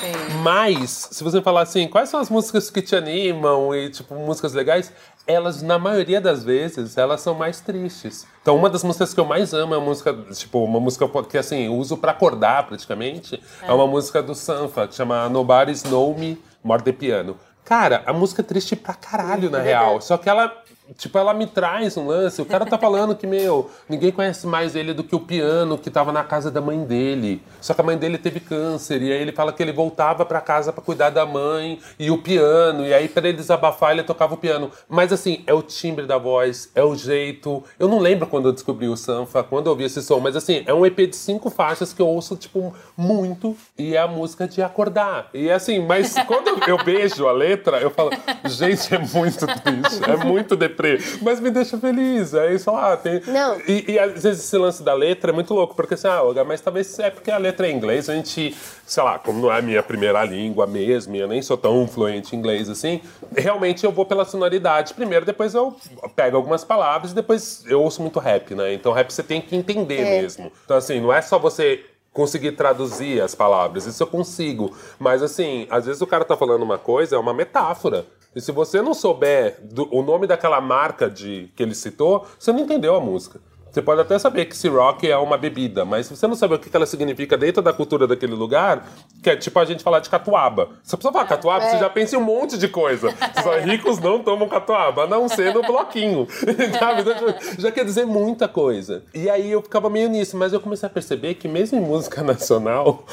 S4: Sim. Mas, se você falar assim, quais são as músicas que te animam e, tipo, músicas legais, elas, na maioria das vezes, elas são mais tristes. Então, uma das músicas que eu mais amo é uma música, tipo, uma música que, assim, eu uso pra acordar, praticamente. É, é uma música do Sanfa, que chama Nobody's Know Me, More de Piano. Cara, a música é triste pra caralho, na real. Só que ela Tipo, ela me traz um lance. O cara tá falando que, meu, ninguém conhece mais ele do que o piano que tava na casa da mãe dele. Só que a mãe dele teve câncer. E aí ele fala que ele voltava para casa para cuidar da mãe e o piano. E aí, para ele desabafar, ele tocava o piano. Mas assim, é o timbre da voz, é o jeito. Eu não lembro quando eu descobri o Sanfa, quando eu ouvi esse som, mas assim, é um EP de cinco faixas que eu ouço, tipo, muito. E é a música de acordar. E assim, mas quando eu beijo a letra, eu falo, gente, é muito triste, é muito depressivo deprê, mas me deixa feliz. Aí é só, ah, tem.
S2: Não.
S4: E, e, às vezes esse lance da letra é muito louco, porque assim, ah, mas talvez é porque a letra é em inglês, a gente, sei lá, como não é a minha primeira língua mesmo, eu nem sou tão fluente em inglês assim, realmente eu vou pela sonoridade primeiro, depois eu pego algumas palavras e depois eu ouço muito rap, né? Então rap você tem que entender é. mesmo. Então, assim, não é só você conseguir traduzir as palavras. Isso eu consigo. Mas assim, às vezes o cara tá falando uma coisa, é uma metáfora. E se você não souber do, o nome daquela marca de que ele citou, você não entendeu a música. Você pode até saber que Ciroc é uma bebida, mas se você não saber o que ela significa dentro da cultura daquele lugar, que é tipo a gente falar de catuaba. Se a pessoa falar catuaba, é. você já pensa em um monte de coisa. Só ricos não tomam catuaba, a não ser no bloquinho. Então, já quer dizer muita coisa. E aí eu ficava meio nisso, mas eu comecei a perceber que mesmo em música nacional,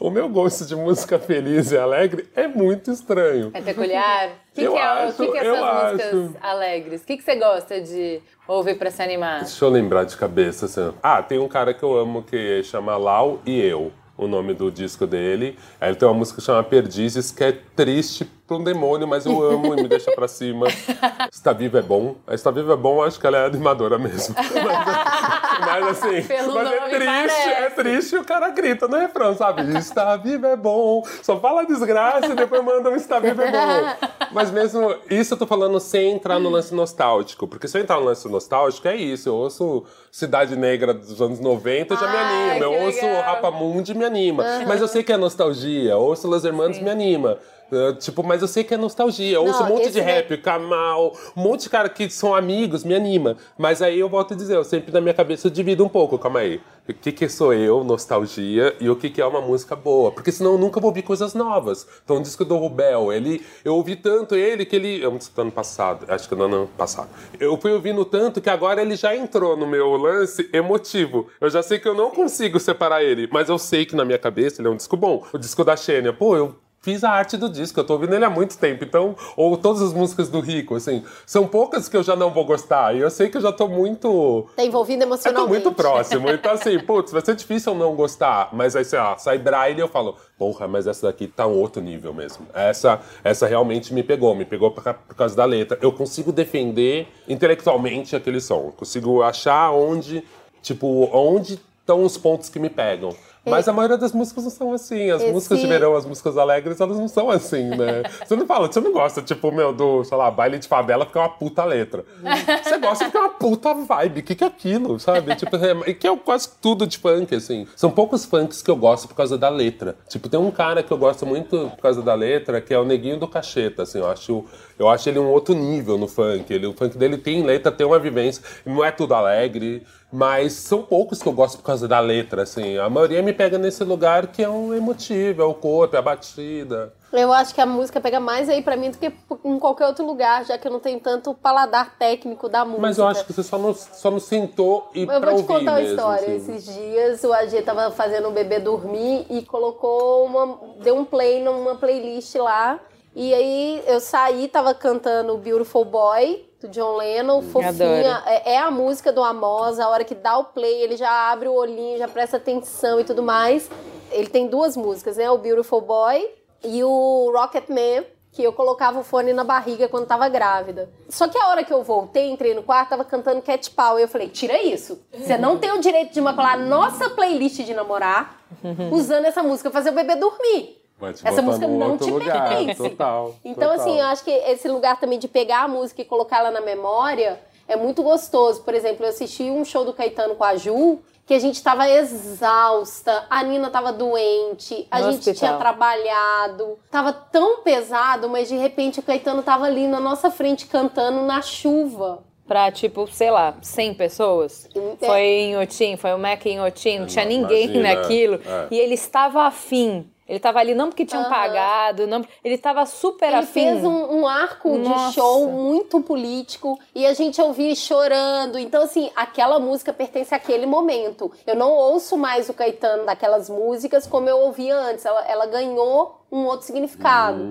S4: o meu gosto de música feliz e alegre é muito estranho.
S3: É peculiar? O que, que, é, que, que é acho. alegres? O que, que você gosta de ouvir pra se animar?
S4: Deixa eu lembrar de cabeça. Assim. Ah, tem um cara que eu amo que chama Lau e Eu o nome do disco dele. Aí ele tem uma música que chama Perdizes, que é triste pra um demônio, mas eu amo e me deixa pra cima. Está Vivo é bom. A Está Vivo é bom, acho que ela é animadora mesmo. mas, assim,
S3: Pelo
S4: mas é triste,
S3: parece.
S4: é triste e o cara grita no refrão, sabe? Está vivo é bom. Só fala desgraça e depois manda um está vivo é bom. Mas mesmo isso eu tô falando sem entrar no lance nostálgico. Porque se eu entrar no lance nostálgico, é isso. Eu ouço Cidade Negra dos anos 90, já me anima. Eu ouço. Rapamundi, me anima. Mas eu sei que é nostalgia. Eu ouço Los Hermanos, me anima. Uh, tipo, mas eu sei que é nostalgia. Eu ouço
S2: Não,
S4: um monte de rap, Kamal, um monte de cara que são amigos, me anima. Mas aí eu volto a dizer, eu sempre na minha cabeça eu divido um pouco, calma aí. O que que sou eu, nostalgia, e o que que é uma música boa? Porque senão eu nunca vou ouvir coisas novas. Então o disco do Rubel, ele, eu ouvi tanto ele que ele, é um disco do ano passado, acho que no ano passado. Eu fui ouvindo tanto que agora ele já entrou no meu lance emotivo. Eu já sei que eu não consigo separar ele, mas eu sei que na minha cabeça ele é um disco bom. O disco da Xênia, pô, eu fiz a arte do disco, eu tô ouvindo ele há muito tempo, então, ou todas as músicas do Rico, assim, são poucas que eu já não vou gostar, e eu sei que eu já tô muito...
S2: Tá envolvido
S4: Eu tô
S2: emocionalmente.
S4: muito próximo, então assim, putz, vai ser difícil eu não gostar, mas aí, sei lá, sai Braille e eu falo, porra, mas essa daqui tá um outro nível mesmo. Essa, essa realmente me pegou, me pegou por causa da letra. Eu consigo defender intelectualmente aquele som, eu consigo achar onde, tipo, onde estão os pontos que me pegam. Mas a maioria das músicas não são assim. As
S2: Esse-
S4: músicas de verão, as músicas alegres, elas não são assim, né? Você não fala, você não gosta, tipo, meu, do, sei lá, baile de favela porque é uma puta letra. Você gosta porque é uma puta vibe. O que, que é aquilo, sabe? Tipo, é, que é quase tudo de funk, assim. São poucos funks que eu gosto por causa da letra. Tipo, tem um cara que eu gosto muito por causa da letra, que é o Neguinho do Cacheta, assim. Eu acho, eu acho ele um outro nível no funk. Ele, o funk dele tem letra, tem uma vivência. Não é tudo alegre, mas são poucos que eu gosto por causa da letra, assim. A maioria me pega nesse lugar que é um emotivo, é o corpo, é a batida.
S2: Eu acho que a música pega mais aí pra mim do que em qualquer outro lugar, já que eu não tenho tanto paladar técnico da música.
S4: Mas eu acho que você só não, só não sentou e
S2: Eu
S4: pra
S2: vou te contar uma
S4: mesmo,
S2: história.
S4: assim.
S2: Esses dias o AG tava fazendo o bebê dormir e colocou uma. deu um play numa playlist lá. E aí eu saí, tava cantando Beautiful Boy, do John Lennon, fofinha.
S3: Adoro.
S2: É, é a música do Amos, a hora que dá o play, ele já abre o olhinho, já presta atenção e tudo mais. Ele tem duas músicas, né? O Beautiful Boy e o Rocket Man, que eu colocava o fone na barriga quando tava grávida. Só que a hora que eu voltei, entrei no quarto, tava cantando Cat Power. Eu falei, tira isso. Você não tem o direito de macular nossa playlist de namorar usando essa música, fazer o bebê dormir. Essa música não te
S4: lugar,
S2: pertence.
S4: Total.
S2: Então,
S4: total.
S2: assim, eu acho que esse lugar também de pegar a música e colocar ela na memória é muito gostoso. Por exemplo, eu assisti um show do Caetano com a Ju, que a gente tava exausta, a Nina tava doente, a
S3: No
S2: gente
S3: hospital.
S2: tinha trabalhado, tava tão pesado, mas de repente o Caetano tava ali na nossa frente cantando na chuva.
S3: Pra, tipo, sei lá, 100 pessoas.
S2: É.
S3: Foi em Otim, foi o Mac em Otim, não tinha
S4: Não,
S3: ninguém
S4: imagina,
S3: naquilo.
S4: é.
S3: E ele estava afim. Ele estava ali não porque tinham
S2: Aham.
S3: pagado, não, ele estava super
S2: Ele
S3: afim.
S2: fez um, um arco
S3: Nossa.
S2: de show muito político e a gente ouvia chorando. Então, assim, aquela música pertence àquele momento. Eu não ouço mais o Caetano daquelas músicas como eu ouvia antes. Ela, ela ganhou um outro significado.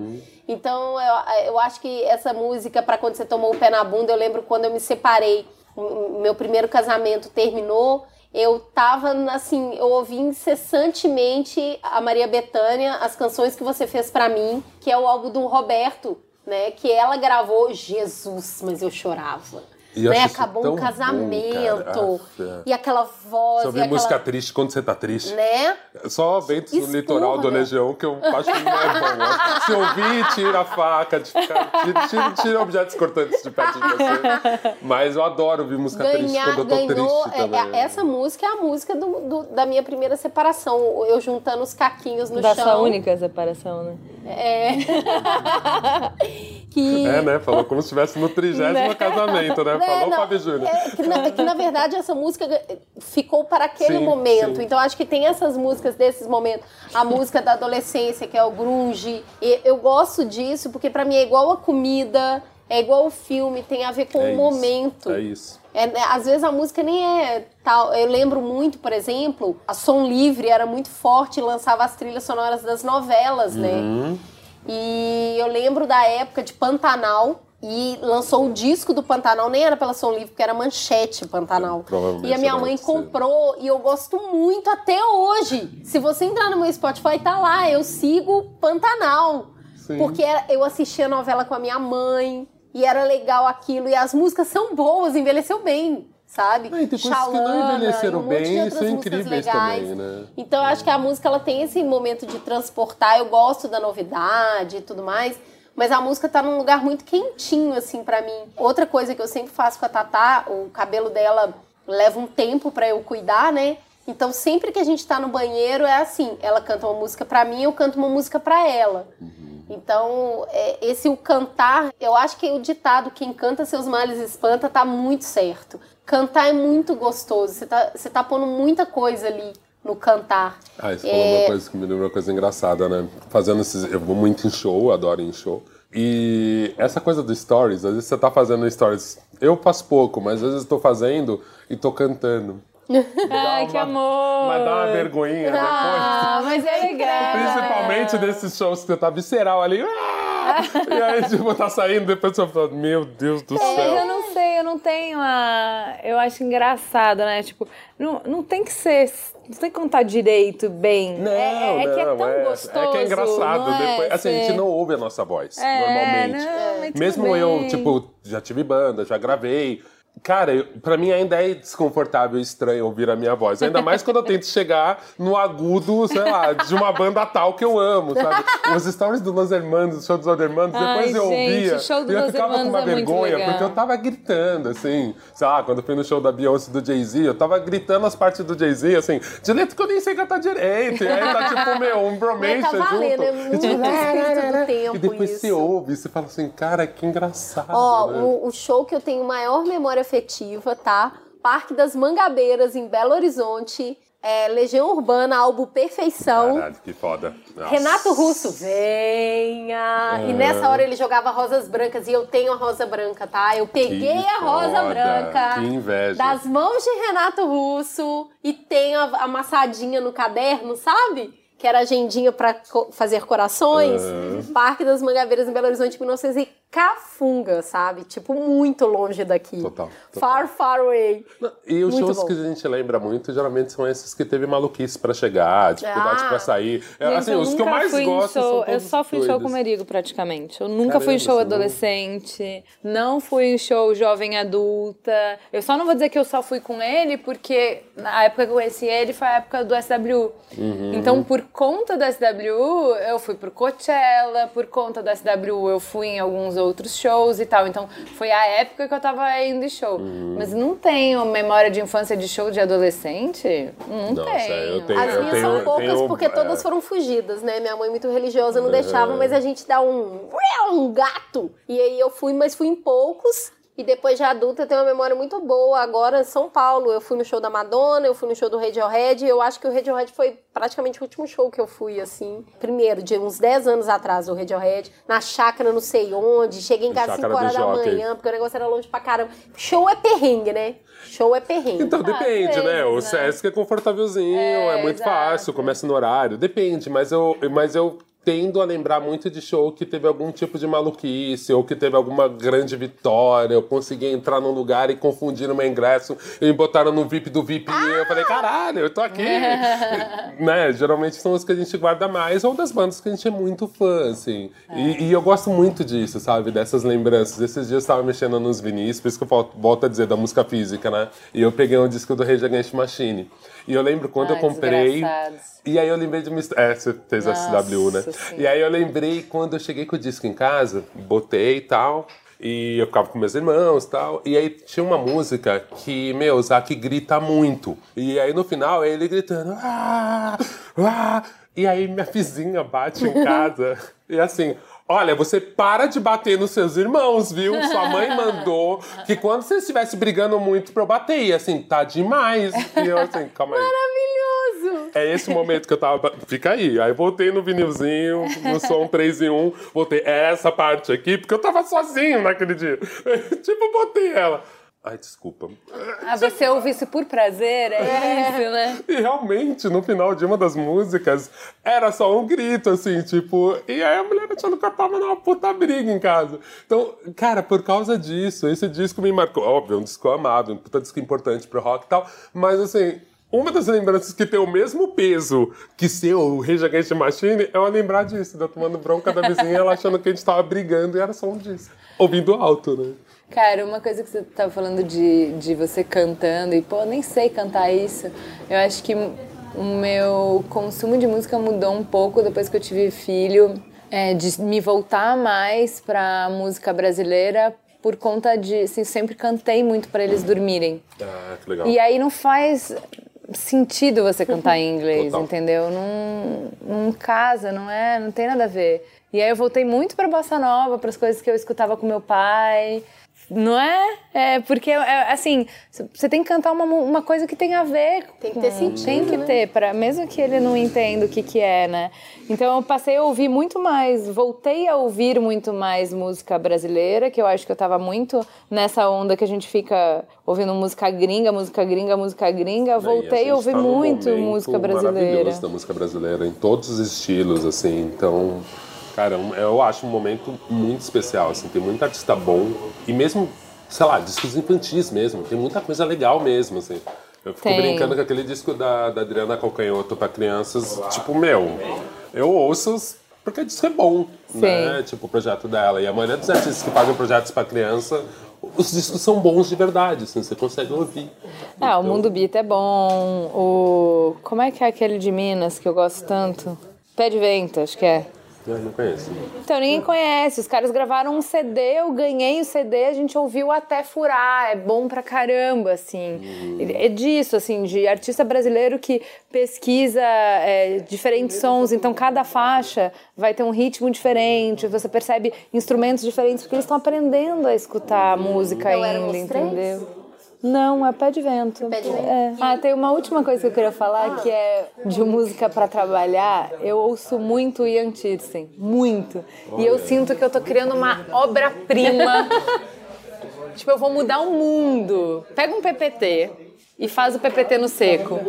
S2: Então, eu, eu acho que essa música, para quando você tomou o pé na bunda, eu lembro quando eu me separei, o meu primeiro casamento terminou. Eu tava, assim, eu ouvi incessantemente a Maria Bethânia, as canções que você fez pra mim, que é o álbum do Roberto, né? Que ela gravou. Jesus, mas eu chorava.
S4: E
S2: né? Acabou um
S4: bom,
S2: casamento.
S4: cara. Ah,
S2: e aquela voz. E
S4: ouvir
S2: aquela,
S4: música triste quando você tá triste.
S2: Né?
S4: Só ventos do
S2: Expurga.
S4: litoral do Legião que eu acho que não é bom. Se ouvir, tira a faca, de ficar, tira, tira, tira objetos cortantes de perto de você. Mas eu adoro ouvir música triste
S2: Ganhar,
S4: quando eu tô
S2: ganhou.
S4: triste
S2: é,
S4: também.
S2: é, essa música é a música do, do- da minha primeira separação. Eu juntando os caquinhos no
S3: da
S2: chão.
S3: sua única separação, né?
S2: É. que.
S4: É, né? Falou como se estivesse no trigésimo casamento, né?
S2: É,
S4: Falou,
S2: não,
S4: Fábio Júnior.
S2: É que, na, que, na verdade essa música ficou para aquele
S4: Sim,
S2: momento.
S4: sim.
S2: Então acho que tem essas músicas desses momentos. A música da adolescência, que é o grunge. E eu gosto disso porque para mim é igual a comida, é igual o filme, tem a ver com
S4: É
S2: o
S4: isso,
S2: momento.
S4: É isso.
S2: É, né, às vezes a música nem é tal. Eu lembro muito, por exemplo, a Som Livre era muito forte e lançava as trilhas sonoras das novelas, né? E eu lembro da época de Pantanal. E lançou o disco do Pantanal, nem era pela Som Livre, porque era manchete Pantanal. E a minha mãe comprou e eu gosto muito até hoje. Se você entrar no meu Spotify, tá lá. Eu sigo Pantanal.
S4: Sim.
S2: Porque eu assistia a novela com a minha mãe e era legal aquilo. E as músicas são boas, envelheceu bem. Sabe?
S4: Ah, tem coisas que não envelheceram
S2: um
S4: bem e são incríveis também, né?
S2: Então eu acho que a música ela tem esse momento de transportar. Eu gosto da novidade e tudo mais. Mas a música tá num lugar muito quentinho, assim, para mim. Outra coisa que eu sempre faço com a Tatá, o cabelo dela leva um tempo para eu cuidar, né? Então, sempre que a gente tá no banheiro, é assim: ela canta uma música para mim, eu canto uma música para ela. Uhum. Então, é, esse o cantar, eu acho que o ditado quem canta seus males espanta tá muito certo. Cantar é muito gostoso, você tá, você tá pondo muita coisa ali no cantar.
S4: Ah, isso é... falou uma coisa que me lembra uma coisa engraçada, né? Fazendo esses. Eu vou muito em show, adoro em show. E essa coisa do stories, às vezes você tá fazendo stories. Eu faço pouco, mas às vezes eu tô fazendo e tô cantando.
S3: Ai, que amor!
S4: Mas dá uma vergonhinha
S3: ah, depois. mas é legal.
S4: Principalmente né? nesses shows que você tá visceral ali. Ah! e aí, tipo, tá saindo, depois você fala, meu Deus do é, céu.
S3: Eu não sei, eu não tenho a. Eu acho engraçado, né? Tipo, não, não tem que ser. Não tem que contar direito, bem.
S4: Não,
S3: é,
S4: é
S3: que é
S4: tão
S3: é, gostoso.
S4: É que é engraçado. Depois, assim, a gente não ouve a nossa voz, normalmente.
S3: Não,
S4: Mesmo eu, tipo, já tive banda, já gravei. Cara, para mim ainda é desconfortável e estranho ouvir a minha voz. Ainda mais quando eu tento chegar no agudo, sei lá, de uma banda tal que eu amo, sabe? Os stories do Los Hermanos, o show dos Los Hermanos, depois
S3: Ai,
S4: eu
S3: gente,
S4: ouvia
S3: show do
S4: e eu
S3: Los
S4: ficava com uma
S3: é
S4: vergonha, porque eu tava gritando, assim. Sei lá, quando eu fui no show da Beyoncé do Jay-Z, eu tava gritando as partes do Jay-Z, assim, de letra que eu nem sei cantar direito. E aí tá tipo, meu, um bromance
S2: tá valendo,
S4: junto.
S2: É muito e, tipo, do tempo
S4: e depois
S2: isso.
S4: você ouve, você fala assim, cara, que engraçado.
S2: Ó,
S4: né?
S2: o, o show que eu tenho maior memória afetiva, tá? Parque das Mangabeiras, em Belo Horizonte. É, Legião Urbana, álbum Perfeição.
S4: Caralho, que foda. Nossa.
S2: Renato Russo, venha! E nessa hora ele jogava rosas brancas e eu tenho a rosa branca, tá? Eu peguei
S4: Que
S2: a rosa
S4: foda,
S2: branca
S4: que inveja.
S2: das mãos de Renato Russo e tenho a- amassadinha no caderno, sabe? Que era agendinha pra co- fazer corações. Parque das Mangabeiras em Belo Horizonte, 1900 e cafunga, sabe? Tipo, muito longe daqui.
S4: Total, total.
S2: Far, far away.
S4: E os
S2: Muito
S4: shows
S2: bom.
S4: que a gente lembra muito, geralmente são esses que teve maluquice pra chegar, dificuldade
S2: Ah.
S4: pra sair. É,
S3: Gente,
S4: assim, os que eu mais gosto
S3: show, Eu só fui em show com o Merigo, praticamente. Eu nunca
S4: Caramba,
S3: fui em show
S4: não-
S3: adolescente, não fui em show jovem adulta. Eu só não vou dizer que eu só fui com ele, porque na época que eu conheci ele foi a época do SW.
S4: Uhum.
S3: Então, por conta do SW, eu fui pro Coachella, por conta do SW, eu fui em alguns outros shows e tal. Então, foi a época que eu tava indo em show.
S4: Uhum.
S3: Mas não tenho memória de infância de show de adolescente? Não
S4: Nossa,
S3: tenho.
S4: eu tenho-
S2: As minhas
S4: tenho-
S2: são poucas
S4: tenho-
S2: porque
S4: é.
S2: todas foram fugidas, né? Minha mãe muito religiosa não deixava, mas a gente dá um um gato. E aí eu fui, mas fui em poucos. E depois de adulta eu tenho uma memória muito boa. Agora São Paulo, eu fui no show da Madonna, eu fui no show do Radiohead. Eu acho que o Radiohead foi praticamente o último show que eu fui assim. Primeiro, de uns 10 anos atrás, o Radiohead, na chácara não sei onde. Cheguei em casa às
S4: Chácara
S2: 5 horas
S4: do
S2: da
S4: Jockey.
S2: manhã, porque o negócio era longe pra caramba. Show é perrengue, né? Show é perrengue.
S4: Então depende,
S3: às
S4: né? O
S3: né?
S4: Sesc é confortávelzinho, é,
S3: É,
S4: muito
S3: exato.
S4: fácil, começa no horário. Depende, mas eu, mas eu tendo a lembrar muito de show que teve algum tipo de maluquice, ou que teve alguma grande vitória, eu consegui entrar num lugar e confundir o meu ingresso e me botaram no VIP do VIP e eu falei, caralho, eu tô aqui. né? Geralmente são os que a gente guarda mais, ou das bandas que a gente é muito fã, assim. E, e eu gosto muito disso, sabe? Dessas lembranças. Esses dias eu tava mexendo nos vinis, por isso que eu volto, a dizer da música física, né? E eu peguei um disco do Rage Against Machine. E eu lembro quando eu
S3: Ai,
S4: comprei.
S3: desgraçados.
S4: E aí eu lembrei de uma histó- É, você fez a SW, né?
S3: Nossa Senhora.
S4: E aí eu lembrei quando eu cheguei com o disco em casa, botei e tal. E eu ficava com meus irmãos e tal. E aí tinha uma música que, meu, o Zac grita muito. E aí no final ele gritando. Ah, ah. E aí minha vizinha bate em casa. e assim. Olha, você para de bater nos seus irmãos, viu? Sua mãe mandou que quando você estivesse brigando muito pra eu bater, e assim, tá demais. E eu assim, calma aí.
S2: Maravilhoso!
S4: É esse momento que eu tava. Fica aí. Aí voltei no vinilzinho, no som 3 em 1. Voltei é essa parte aqui, porque eu tava sozinho naquele dia. tipo, botei ela. Ai, desculpa.
S3: Ah, você ouve isso por prazer? É, isso, né?
S4: E realmente, no final de uma das músicas, era só um grito, assim, tipo. E aí a mulher achando que eu tava numa puta briga em casa. Então, cara, por causa disso, esse disco me marcou. Óbvio, é um disco amado, um puta disco importante pro rock e tal. Mas, assim. Uma das lembranças que tem o mesmo peso que ser o Rage Against the Machine é eu lembrar disso, de eu tomando bronca da vizinha, ela achando que a gente tava brigando e era só um disco. Ouvindo alto, né?
S3: Cara, uma coisa que você tava falando de, de você cantando e, pô, nem sei cantar isso. Eu acho que o meu consumo de música mudou um pouco depois que eu tive filho, é, de me voltar mais pra música brasileira por conta de, assim, sempre cantei muito para eles dormirem.
S4: Ah, que legal.
S3: E aí não faz sentido você cantar em inglês, Total. entendeu? Não, não casa, não é, não tem nada a ver. E aí eu voltei muito para bossa nova, para as coisas que eu escutava com meu pai. Não é? É porque, é, assim, você tem que cantar uma, uma coisa que tem a ver.
S2: Tem que ter sentido.
S3: Tem que
S2: né?
S3: ter, pra, mesmo que ele não entenda o que, que é, né? Então eu passei a ouvir muito mais, voltei a ouvir muito mais música brasileira, que eu acho que eu tava muito nessa onda que a gente fica ouvindo música gringa, música gringa, música gringa. Voltei a, a ouvir tá muito música brasileira.
S4: Da música brasileira, em todos os estilos, assim. Então. Cara, eu acho um momento muito especial, assim, tem muito artista bom e mesmo, sei lá, discos infantis mesmo, tem muita coisa legal mesmo, assim. Eu fico tem. brincando com aquele disco da, da Adriana Calcanhoto para crianças, tipo, meu, eu ouço porque o disco é bom, Sim. né? Tipo, o projeto dela. E a maioria dos artistas que fazem projetos para criança, os discos são bons de verdade, assim, você consegue ouvir.
S3: Ah, então... o Mundo Beat é bom. O... Como é que é aquele de Minas que eu gosto tanto? Pé de Vento, acho que é.
S4: Eu não conheço.
S3: Então ninguém conhece. Os caras gravaram um CD, eu ganhei o CD, a gente ouviu até furar. É bom pra caramba, assim. Hum. É disso, assim, de artista brasileiro que pesquisa é, diferentes sons. Então cada faixa vai ter um ritmo diferente. Você percebe instrumentos diferentes porque eles estão aprendendo a escutar a música ainda, entendeu? Não, é pé de vento.
S2: Pé de vento.
S3: É. Ah, tem uma última coisa que eu queria falar que é de música para trabalhar. Eu ouço muito Ian Tiersen, muito. E eu sinto que eu tô criando uma obra-prima. tipo, eu vou mudar o mundo. Pega um PPT e faz o PPT no seco.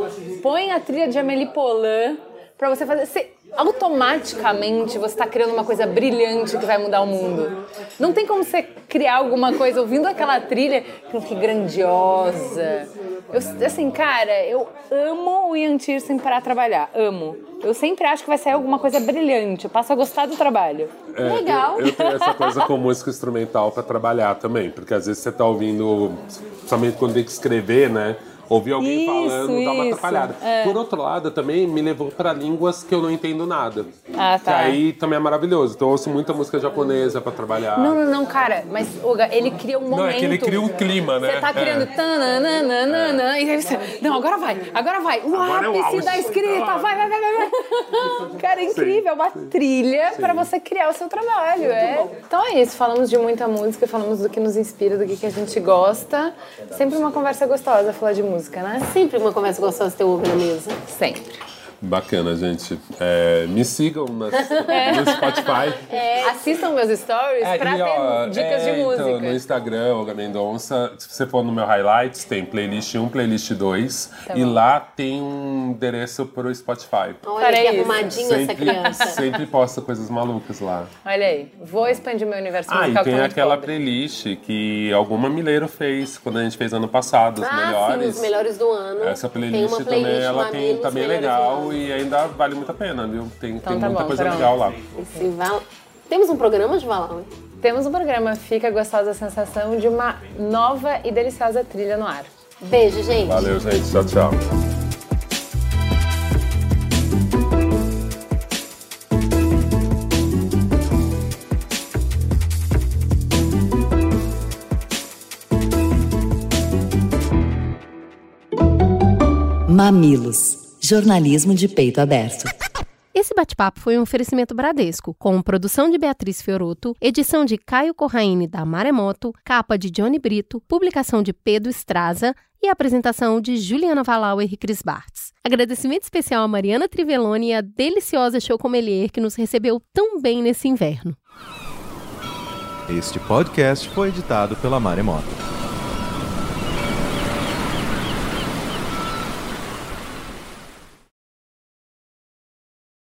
S3: Põe a trilha de Amélie Poulain para você fazer. Automaticamente você está criando uma coisa brilhante que vai mudar o mundo. Não tem como você criar alguma coisa ouvindo aquela trilha que grandiosa. Eu, assim, cara, eu amo o Ian Tiersen para trabalhar, amo. Eu sempre acho que vai sair alguma coisa brilhante, eu passo a gostar do trabalho.
S4: É,
S3: Legal.
S4: Eu, eu, tenho essa coisa com música instrumental para trabalhar também, porque às vezes você está ouvindo, principalmente quando tem que escrever, né? Ouvir alguém isso, falando dá uma atrapalhada. É. Por outro lado, também me levou para línguas que eu não entendo nada.
S3: Ah, tá.
S4: Que aí também é maravilhoso. Então eu ouço muita música japonesa para trabalhar.
S3: Não, não, não, cara. Mas, Olga, ele cria um momento.
S4: Não, é que ele cria um clima, né?
S3: Você tá criando é. tananana, é. e aí você... Não, agora vai, agora vai. O agora é ápice é da escrita, vai, vai, vai, vai. vai. Cara, é incrível. É uma trilha para você criar o seu trabalho. É. Então é isso. Falamos de muita música, falamos do que nos inspira, do que, que a gente gosta. Sempre uma conversa gostosa falar de música música, né?
S2: Sempre uma conversa gostosa ter ovo na mesa.
S3: Sempre.
S4: Bacana, gente. É, me sigam nas, é. no Spotify.
S3: É, assistam meus stories é, pra ter dicas
S4: é,
S3: de música.
S4: Então, no Instagram, Olga Mendonça, se você for no meu highlights, tem playlist 1, playlist 2. Tá e lá tem um endereço pro Spotify.
S2: Olha que arrumadinha sempre, essa criança.
S4: Sempre posta coisas malucas lá.
S3: Olha aí, vou expandir meu universo
S4: ah,
S3: musical.
S4: Ah, e tem aquela pobre. playlist que alguma Mileiro fez quando a gente fez ano passado, os
S2: ah,
S4: melhores.
S2: Sim, os melhores do ano.
S4: Essa playlist, playlist também ela tem, tá bem legal e ainda vale muito a pena, viu? Tem, então, tem tá muita bom, coisa pronto. legal lá.
S2: Val... Temos um programa de Valão, hein?
S3: Temos um programa. Fica gostosa a sensação de uma nova e deliciosa trilha no ar.
S2: Beijo, gente.
S4: Valeu, gente. Tchau, tchau.
S6: Mamilos Jornalismo de peito aberto.
S7: Esse bate-papo foi um oferecimento Bradesco, com produção de Beatriz Fioroto, edição de Caio Corraine da Maremoto, capa de Johnny Brito, publicação de Pedro Estraza e apresentação de Juliana Valauer e Cris Bartz. Agradecimento especial a Mariana Trivelloni e a deliciosa Chocomelier que nos recebeu tão bem nesse inverno.
S8: Este podcast foi editado pela Maremoto.